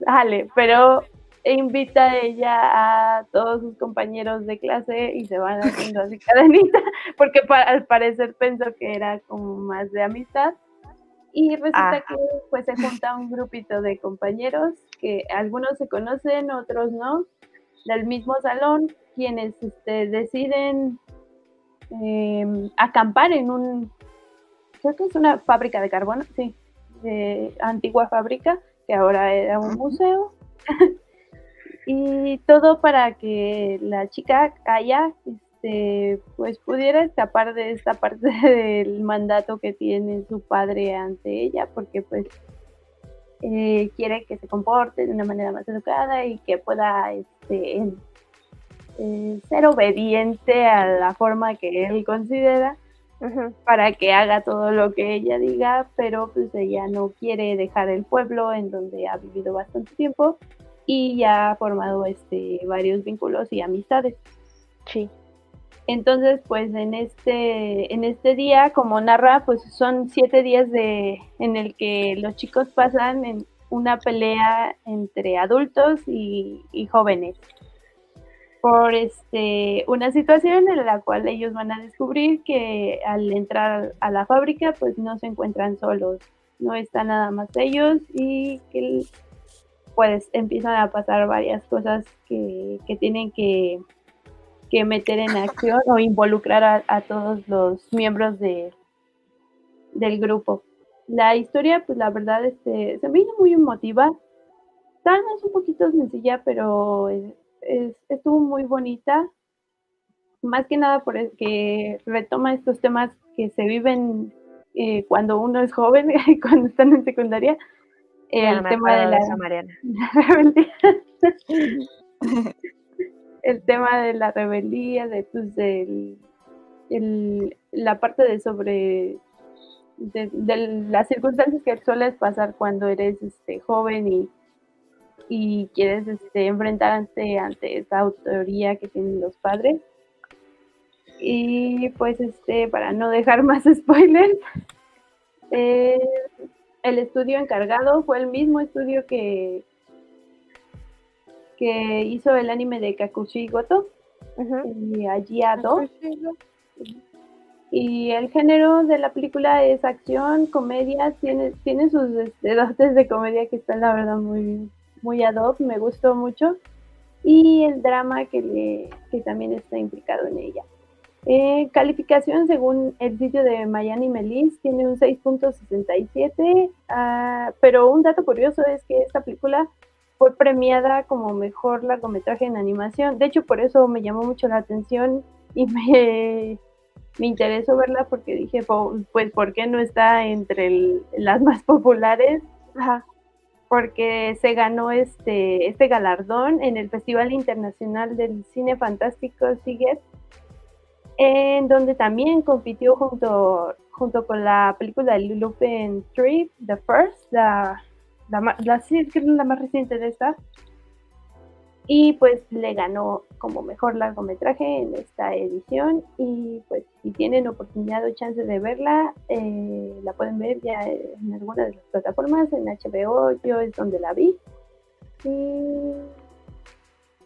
Jale, pero invita a ella a todos sus compañeros de clase y se van haciendo así cadenita, porque al parecer pensó que era como más de amistad. Y resulta que pues se junta un grupito de compañeros que algunos se conocen, otros no, del mismo salón, quienes este, deciden em, acampar en un, creo que es una fábrica de carbono, sí, de antigua fábrica, que ahora era un museo. y todo para que la chica Kaya este, pues pudiera escapar de esta parte del mandato que tiene su padre ante ella, porque pues eh, quiere que se comporte de una manera más educada y que pueda este, eh, ser obediente a la forma que él considera para que haga todo lo que ella diga, pero pues ella no quiere dejar el pueblo en donde ha vivido bastante tiempo y ya ha formado este varios vínculos y amistades. Sí. Entonces, pues en este, en este día, como narra, pues son siete días de, en el que los chicos pasan en, una pelea entre adultos y, jóvenes. Por este una situación en la cual ellos van a descubrir que al entrar a la fábrica pues no se encuentran solos, no están nada más ellos y que pues empiezan a pasar varias cosas que, tienen que, meter en acción o involucrar a, todos los miembros de, del grupo. La historia, pues la verdad, este, se me hizo muy emotiva. Tal vez un poquito sencilla, pero estuvo muy bonita. Más que nada porque retoma estos temas que se viven eh, cuando uno es joven, cuando están en secundaria, el tema de la, rebeldía. el tema de la rebeldía, de pues del la parte de sobre de, las circunstancias que sueles pasar cuando eres este joven y, y quieres este, enfrentarte ante esa autoría que tienen los padres. Y pues este, para no dejar más spoilers, eh, el estudio encargado fue el mismo estudio que, que hizo el anime de Kakushi Goto y allí a dos. Y el género de la película es acción, comedia, tiene, tiene sus este, dotes de comedia que están la verdad muy, muy ad hoc, me gustó mucho. Y el drama que, le, que también está implicado en ella. Eh, calificación según el sitio de Miami Melis tiene un 6.67, ah, pero un dato curioso es que esta película fue premiada como mejor largometraje en animación. De hecho, por eso me llamó mucho la atención y me, me interesó verla porque dije, pues, ¿por qué no está entre las más populares? Porque se ganó este, este galardón en el Festival Internacional del Cine Fantástico Siget en donde también compitió junto, junto con la película de Lupin Tree, The First, la, la, la, la más reciente de esta. Y pues le ganó como mejor largometraje en esta edición. Y pues si tienen oportunidad o chance de verla, eh, la pueden ver ya en alguna de las plataformas, en HBO, yo es donde la vi. Y,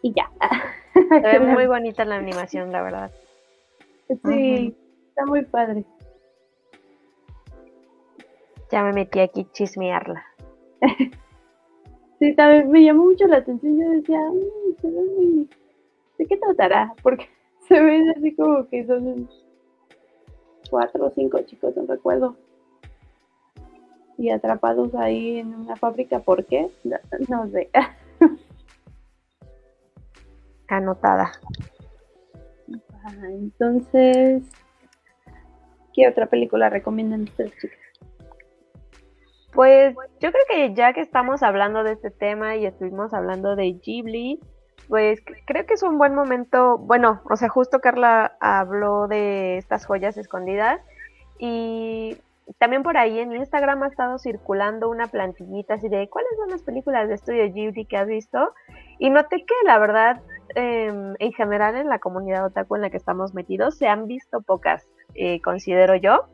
y ya. Se ve muy bonita la animación, la verdad. Sí, está muy padre. Ya me metí aquí chismearla. sí, también me llamó mucho la atención. Yo decía, mm. ¿de qué tratará? Porque se ve así como que son cuatro o cinco chicos, no recuerdo. Y atrapados ahí en una fábrica, ¿por qué? No, no sé. Anotada entonces, ¿qué otra película recomiendan ustedes, chicas? Pues yo creo que ya que estamos hablando de este tema y estuvimos hablando de Ghibli, pues creo que es un buen momento, bueno, o sea, justo Carla habló de estas joyas escondidas y también por ahí en Instagram ha estado circulando una plantillita así de cuáles son las películas de estudio Ghibli que has visto y noté que la verdad Em, en general en la comunidad otaku en la que estamos metidos se han visto pocas, eh, considero yo.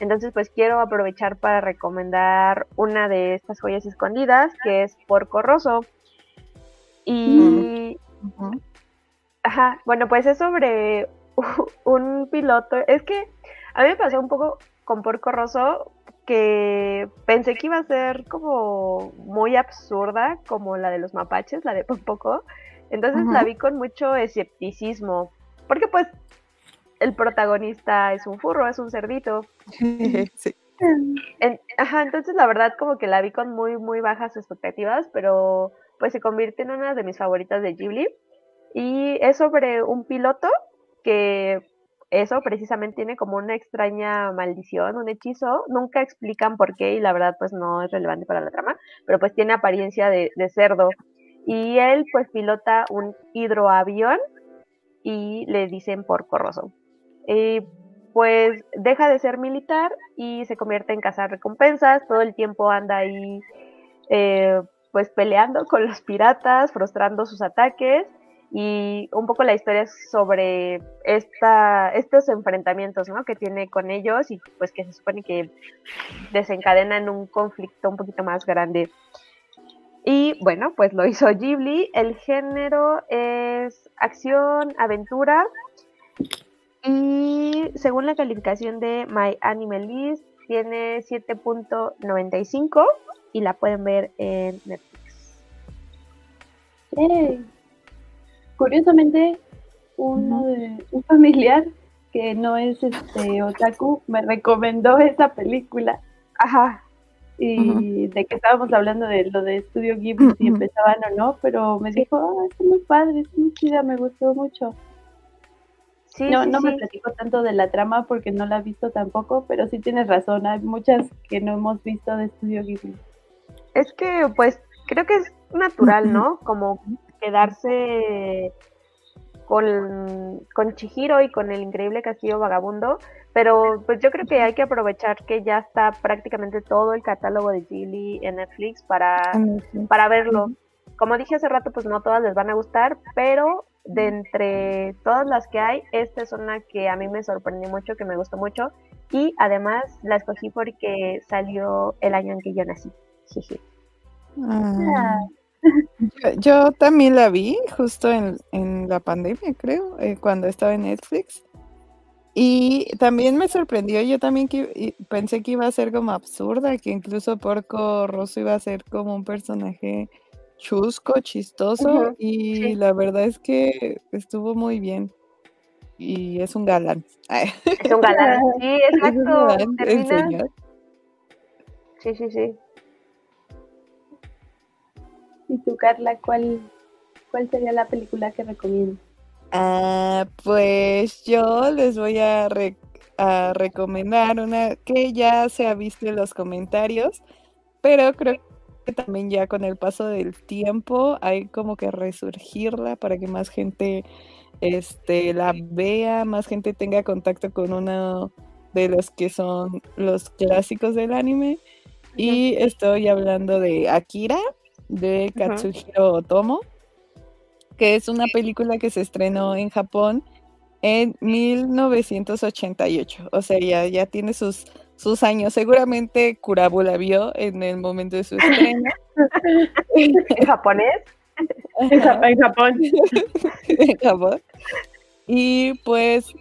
Entonces, pues quiero aprovechar para recomendar una de estas joyas escondidas, que es Porco Rosso. Y... Ajá, bueno, pues es sobre un piloto. Es que a mí me pasó un poco con Porco Rosso que pensé que iba a ser como muy absurda, como la de los mapaches, la de Poco. Entonces la vi con mucho escepticismo, porque pues el protagonista es un furro, es un cerdito. sí. ajá, entonces la verdad como que la vi con muy, muy bajas expectativas, pero pues se convierte en una de mis favoritas de Ghibli. Y es sobre un piloto que eso precisamente tiene como una extraña maldición, un hechizo. Nunca explican por qué y la verdad pues no es relevante para la trama, pero pues tiene apariencia de, de cerdo y él pues pilota un hidroavión y le dicen por corroso. Y pues deja de ser militar y se convierte en cazar recompensas, todo el tiempo anda ahí eh, pues peleando con los piratas, frustrando sus ataques y un poco la historia es sobre esta, estos enfrentamientos ¿no? que tiene con ellos y pues que se supone que desencadenan un conflicto un poquito más grande. Y bueno, pues lo hizo Ghibli. El género es acción, aventura. Y según la calificación de My Animal List, tiene 7.95 y la pueden ver en Netflix. Curiosamente, uno de un familiar que no es este otaku me recomendó esa película. Ajá. Y de que estábamos hablando de lo de Estudio Ghibli, si empezaban o no, pero me dijo, oh, es muy padre, es muy chida, me gustó mucho. Sí, no, no me platico tanto de la trama porque no la he visto tampoco, pero sí tienes razón, hay muchas que no hemos visto de Estudio Ghibli. Es que, pues, creo que es natural, ¿no? Como quedarse con, con Chihiro y con el increíble castillo vagabundo, pero pues yo creo que hay que aprovechar que ya está prácticamente todo el catálogo de Ghibli en Netflix para, para verlo. Como dije hace rato, pues no todas les van a gustar, pero de entre todas las que hay, esta es una que a mí me sorprendió mucho, que me gustó mucho, y además la escogí porque salió el año en que yo nací. Ah. Yo, también la vi justo en, la pandemia, creo, eh, cuando estaba en Netflix. Y también me sorprendió, yo también pensé que iba a ser como absurda, que incluso Porco Rosso iba a ser como un personaje chusco, chistoso, y la verdad es que estuvo muy bien. Y es un galán. Es un galán, sí, exacto. Sí, sí, sí. ¿Y tú, Carla, cuál, cuál sería la película que recomiendas? Ah, pues yo les voy a, recomendar una que ya se ha visto en los comentarios, pero creo que también ya con el paso del tiempo hay como que resurgirla para que más gente este, la vea, más gente tenga contacto con uno de los que son los clásicos del anime. Y estoy hablando de Akira, de Katsuhiro Otomo, que es una película que se estrenó en Japón en 1988. O sea, ya, ya tiene sus, sus años. Seguramente Kurabu la vio en el momento de su estreno. ¿En japonés? En Japón. en Japón. Y pues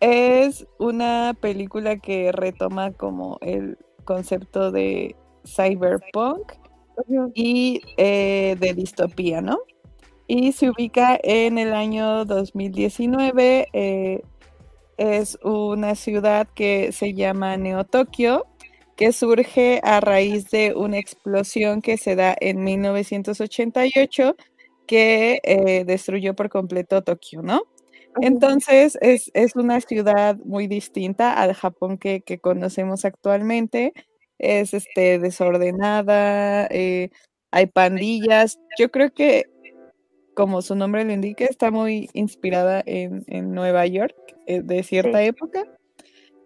es una película que retoma como el concepto de cyberpunk y eh, de distopía, ¿no? Y se ubica en el año 2019. Eh, es una ciudad que se llama Neo Tokio, que surge a raíz de una explosión que se da en 1988 que eh, destruyó por completo Tokio, ¿no? Entonces es, una ciudad muy distinta al Japón que, que conocemos actualmente es este, desordenada, eh, hay pandillas. Yo creo que, como su nombre lo indica, está muy inspirada en, Nueva York eh, de cierta época.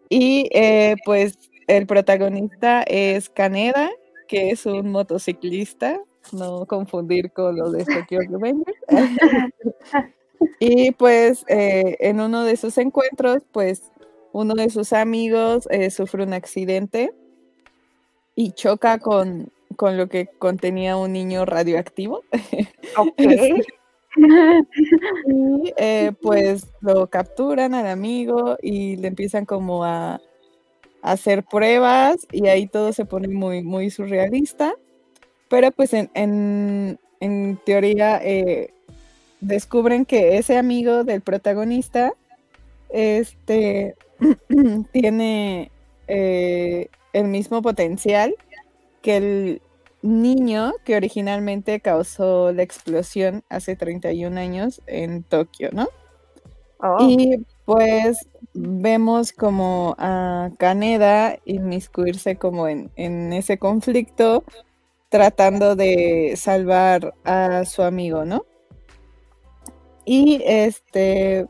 Y eh, pues el protagonista es Caneda, que es un motociclista, no confundir con lo de Tokyo Revengers. y pues en uno de sus encuentros, pues uno de sus amigos sufre un accidente y choca con, lo que contenía un niño radioactivo. Ok. y eh, pues lo capturan al amigo y le empiezan como a, hacer pruebas y ahí todo se pone muy, muy surrealista. Pero pues en, teoría eh, descubren que ese amigo del protagonista este, tiene eh, el mismo potencial que el niño que originalmente causó la explosión hace 31 años en Tokio, ¿no? Oh. Y pues vemos como a Kaneda inmiscuirse como en, en ese conflicto, tratando de salvar a su amigo, ¿no? Y este,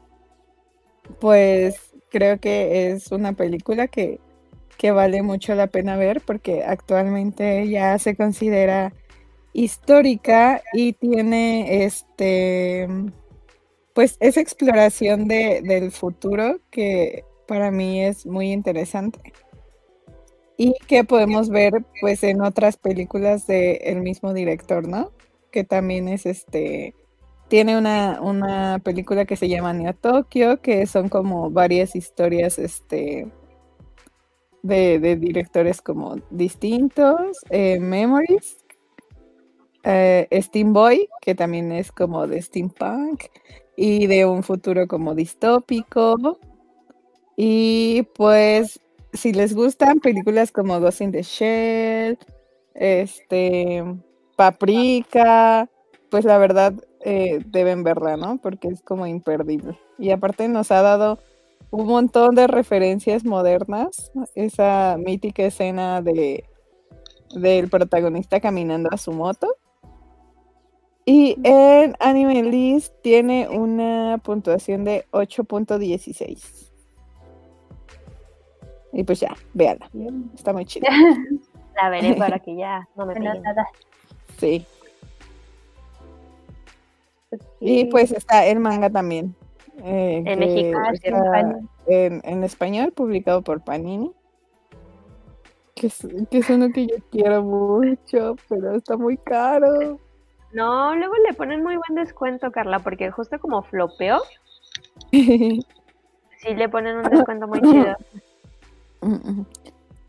pues creo que es una película que que vale mucho la pena ver porque actualmente ya se considera histórica y tiene este pues esa exploración de, del futuro que para mí es muy interesante. y que podemos ver pues en otras películas del mismo director, ¿no? Que también es este, tiene una, una película que se llama Neo Tokyo, que son como varias historias este, de, directores como distintos, eh, Memories, eh, Steam Boy, que también es como de steampunk, y de un futuro como distópico. Y pues si les gustan películas como Ghost in the Shell, este, Paprika, pues la verdad eh, deben verla, ¿no? Porque es como imperdible. Y aparte nos ha dado un montón de referencias modernas, esa mítica escena de del protagonista caminando a su moto. Y en Anime List tiene una puntuación de 8.16. Y pues ya, véanla. Está muy chida. La veré para que ya no me nada. Sí. Y pues está el manga también. Eh, en México, en, en, español, publicado por Panini. Que es, que es uno que yo quiero mucho, pero está muy caro. No, luego le ponen muy buen descuento, Carla, porque justo como flopeó, sí le ponen un descuento muy chido.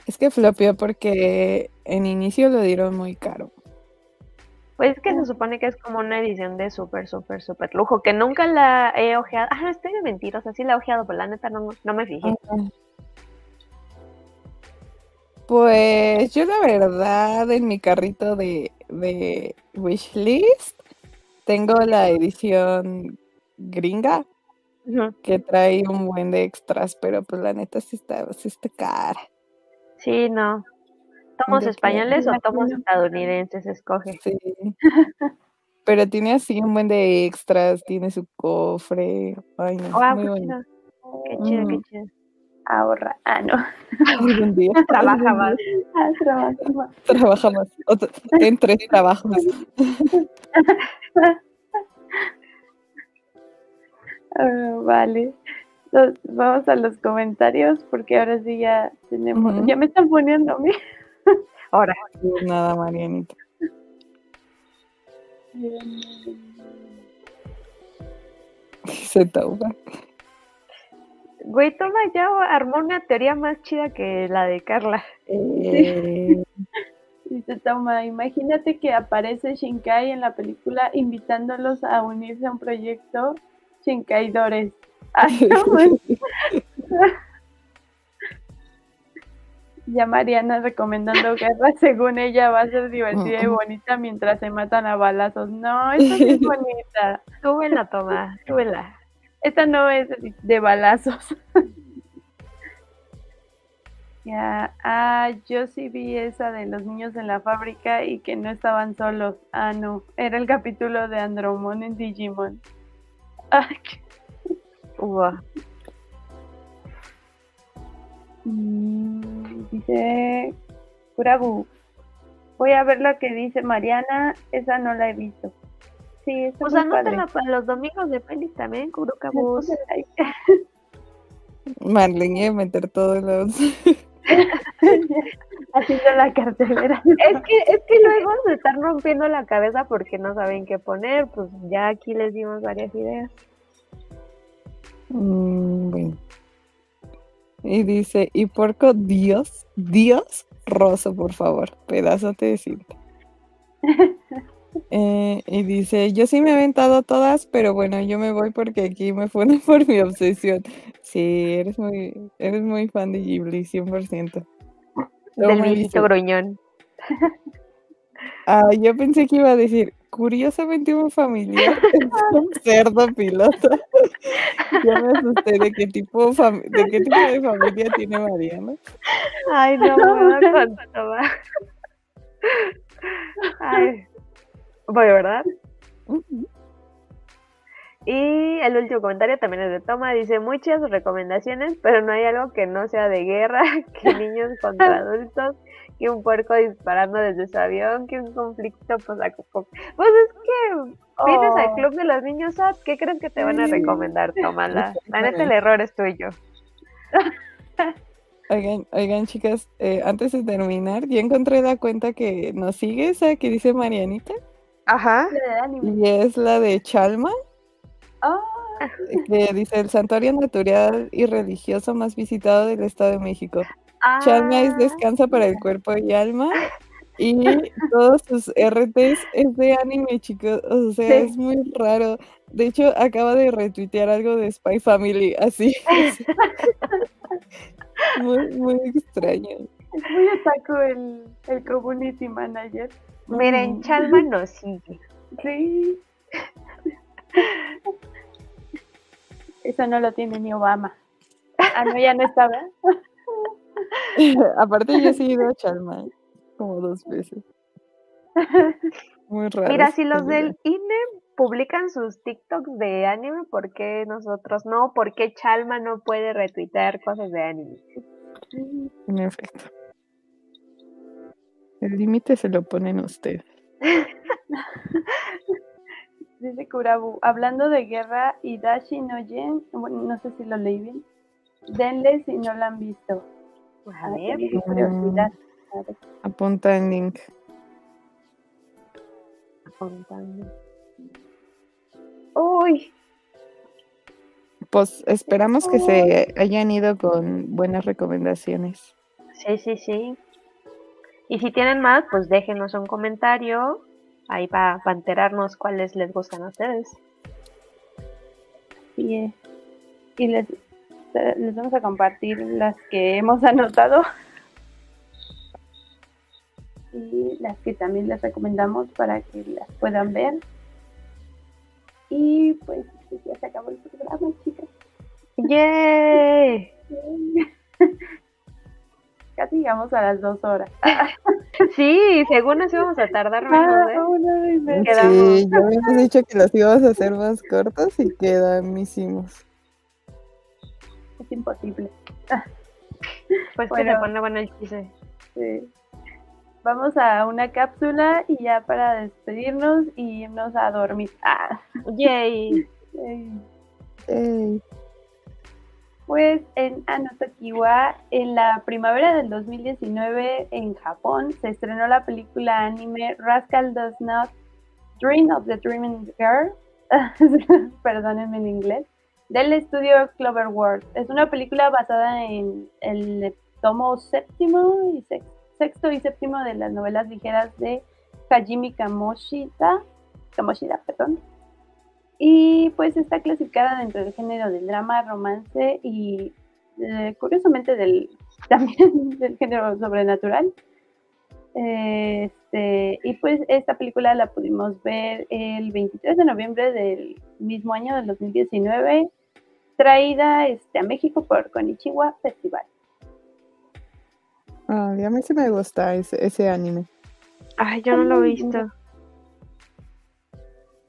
Es que flopeó porque en inicio lo dieron muy caro. Pues es que se supone que es como una edición de súper, súper, súper lujo, que nunca la he ojeado. Ah, estoy de mentirosa, sí la he ojeado, pero la neta no, no me fijé. Pues yo la verdad en mi carrito de, de wishlist tengo la edición gringa que trae un buen de extras, pero pues la neta sí está, sí está cara. Sí, no. ¿Tomos españoles o tomos estadounidenses? Escoge. Sí. pero tiene así un buen de extras, tiene su cofre. Ay, no, muy bueno. Qué chido, qué chido. Ahorra. Ah, no. Algún día. Trabaja más. Ah, trabaja más. Trabaja más. en tres trabajos. Ah, vale. vamos a los comentarios porque ahora sí ya tenemos. Ya me están poniendo a mí. Ahora. Nada, Marianita. Se toma. Güey, toma ya armó una teoría más chida que la de Carla. Eh... Dice Toma, imagínate que aparece Shinkai en la película invitándolos a unirse a un proyecto Shinkaidores. Ya Mariana recomendando guerra, según ella va a ser divertida y bonita mientras se matan a balazos. No, esta es bonita. Súbela, Toma, súbela. Esta no es de balazos. ya, ah, yo sí vi esa de los niños en la fábrica y que no estaban solos. Ah, no, era el capítulo de Andromon en Digimon. Ay, mm, dice Kurabu. Voy a ver lo que dice Mariana. Esa no la he visto. Sí, pues anótala para los domingos de pelis también, Kurukabu. Marlene, meter todo los. Haciendo la cartelera. Es que, es que luego se están rompiendo la cabeza porque no saben qué poner. Pues ya aquí les dimos varias ideas. Mm, y dice, y porco, Dios, Dios, Rosso, por favor, pedazo te cinta. Eh, y dice, yo sí me he aventado todas, pero bueno, yo me voy porque aquí me fueron por mi obsesión. Sí, eres muy, eres muy fan de Ghibli, 100%. Del viejito gruñón. Ah, yo pensé que iba a decir, curiosamente un familiar un cerdo piloto. ya me asusté de qué tipo, de qué tipo de familia tiene Mariana. Ay, no, me va. Ay. Voy, ¿verdad? Y el último comentario también es de Toma, dice muchas recomendaciones, pero no hay algo que no sea de guerra, que niños contra adultos, que un puerco disparando desde su avión, que un conflicto pues, pues es que vienes al oh. club de los niños ¿qué crees que te van a recomendar? Tómala. La neta el error es tuyo. Oigan, oigan chicas, eh, antes de terminar, ya encontré la cuenta que nos sigue, esa que dice Marianita. Ajá. Y es la de Chalma. Ah. Que dice el santuario natural y religioso más visitado del Estado de México. Chalma es Ah. descansa para el cuerpo y alma. Y todos sus RTs es de anime, chicos. O sea, Sí. es muy raro. De hecho, acaba de retuitear algo de Spy Family, así. muy, muy extraño. Es muy otaku el, el community manager. Miren. Chalma nos sigue. Sí. Eso no lo tiene ni Obama. Ah, no, ya no estaba. Aparte, yo sí he ido a Chalma como dos veces. Muy raro. Mira, si los del INE publican sus TikToks de anime, ¿por qué nosotros no? ¿Por qué Chalma no puede retuitear cosas de anime? En efecto. El límite se lo ponen ustedes. Dice Kurabu, hablando de guerra, Hidashi no Yen, bueno, no sé si lo leí bien. Denle si no lo han visto. A Ah, ver. curiosidad. A ver. Apunta en link. apuntando. Uy, Pues esperamos que se hayan ido con buenas recomendaciones. sí, sí, sí. Y si tienen más, pues déjenos un comentario ahí para enterarnos cuáles les gustan a ustedes. Y, eh, y les, les vamos a compartir las que hemos anotado. Y las que también les recomendamos para que las puedan ver. Y pues ya se acabó el programa, chicas. ¡Yay! Casi llegamos a las dos horas. Sí, según nos íbamos a tardar menos, Ah, ¿eh? una y media. Quedamos. Sí, ya habíamos dicho que los íbamos a hacer más cortos y quedamísimos. Es imposible. Pues que se Bueno. pone bueno el chiste. Sí. Vamos a una cápsula y ya para despedirnos y irnos a dormir. Ah, ¡Yay! Pues en Anotokiwa, en la primavera del 2019 en Japón, se estrenó la película anime Rascal Does Not Dream of the Dreaming Girl, perdónenme en inglés, del estudio Cloverworld. Es una película basada en el tomo séptimo y sex- sexto y séptimo de las novelas ligeras de Hajime Kamoshida, Kamoshida, perdón. Y pues está clasificada dentro del género del drama, romance y eh, curiosamente del también del género sobrenatural. Este, y pues esta película la pudimos ver el 23 de noviembre del mismo año del 2019, traída este, a México por Konichiwa Festival. ay, a mí sí me gusta ese, ese anime. Ay, yo no lo he visto.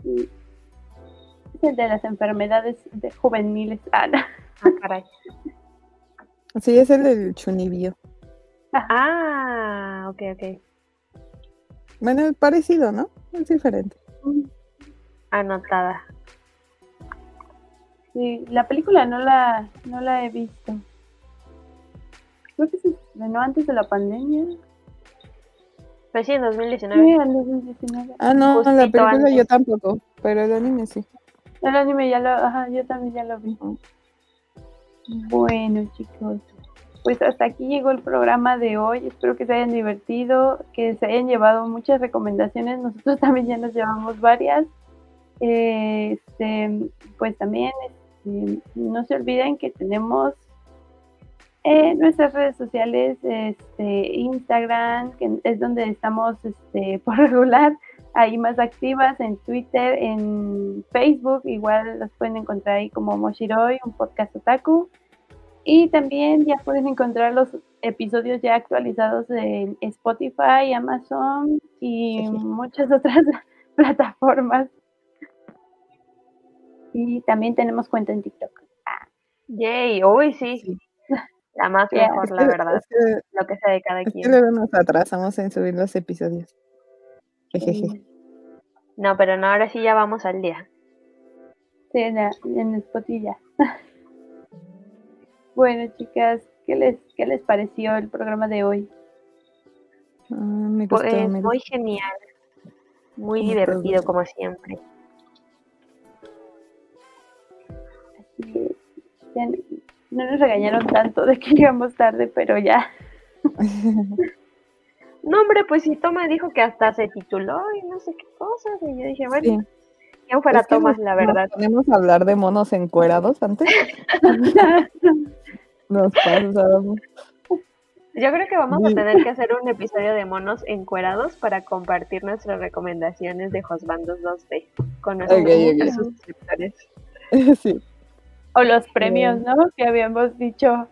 Es el de las enfermedades de juveniles. Ah, no. Ah, caray. Sí, es el del Chunibyo. Ah, ok, ok. Bueno, es parecido, ¿no? Es diferente. Anotada. Sí, la película no la, no la he visto. Creo que se estrenó antes de la pandemia. Pues sí, en 2019. Sí, en 2019. Ah, no, la Justito película yo tampoco, pero el anime sí. El anime ya lo, ajá, yo también ya lo vi. Bueno, chicos, pues hasta aquí llegó el programa de hoy. Espero que se hayan divertido, que se hayan llevado muchas recomendaciones. Nosotros también ya nos llevamos varias. Este, pues también este, no se olviden que tenemos eh, nuestras redes sociales, este, Instagram, que es donde estamos este, por regular, ahí más activas, en Twitter, en Facebook, igual las pueden encontrar ahí como Moshiroi, un podcast otaku. Y también ya pueden encontrar los episodios ya actualizados en Spotify, Amazon y muchas otras plataformas. Y también tenemos cuenta en TikTok. Yay, uy, sí. Sí. La más Ya, mejor, la verdad. Es que, Lo que sea de cada es que quien. luego nos atrasamos en subir los episodios. Jejeje. Sí, No, pero no, ahora sí ya vamos al día. en, la- en Spotify bueno, chicas, ¿qué les, qué les pareció el programa de hoy? Ah, me Pues gustó, me muy genial. Muy Me divertido gustó. como siempre. Ya no nos regañaron tanto de que llegamos tarde, pero ya. No, hombre, pues si Toma dijo que hasta se tituló y no sé qué cosas. Y yo dije, bueno, Sí. ¿quién fuera Es que Tomás, nos- la verdad? Nos ponemos a hablar de monos encuerados antes. Nos pasamos. Yo creo que vamos a Sí. tener que hacer un episodio de monos encuerados para compartir nuestras recomendaciones de Josbandos 2D con nuestros suscriptores. Sí. O los premios, ¿no? Que habíamos dicho,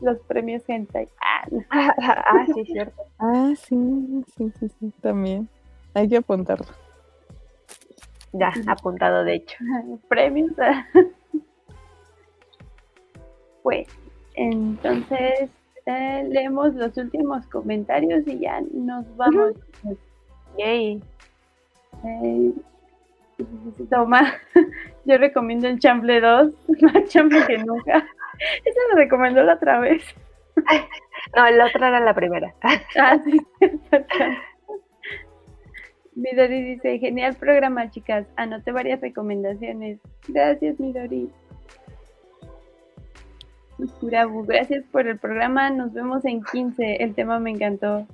los premios hentai. Ah, no. ah, sí, cierto. Ah, sí, sí, sí, sí, también. Hay que apuntarlo. Ya, apuntado de hecho. premios. Pues, entonces eh, leemos los últimos comentarios y ya nos vamos. Yay. Eh, toma, yo recomiendo el Chamble 2, más chamble que nunca. Eso lo recomendó la otra vez. No, la otra era la primera. Ah, sí, Midori dice, genial programa, chicas. Anoté varias recomendaciones. Gracias, Midori. Kurabu, gracias por el programa. Nos vemos en 15. El tema me encantó.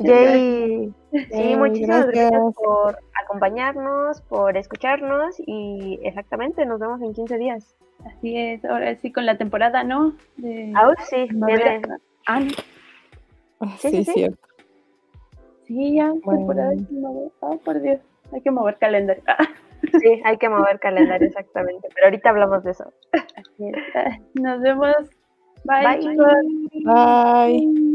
Yay. Sí, Yay, muchísimas gracias. gracias. por acompañarnos, por escucharnos y exactamente, nos vemos en 15 días. Así es, ahora sí con la temporada, ¿no? De Aún sí, primavera. viene. Ah, no. Ah, Sí, sí, sí, sí. cierto. sí, ya, Bueno. temporada de. Ah, por Dios, hay que mover calendario. Ah, Sí, hay que mover calendario exactamente, pero ahorita hablamos de eso. así es. Ah, Nos vemos. Bye, Bye. chicos. Bye.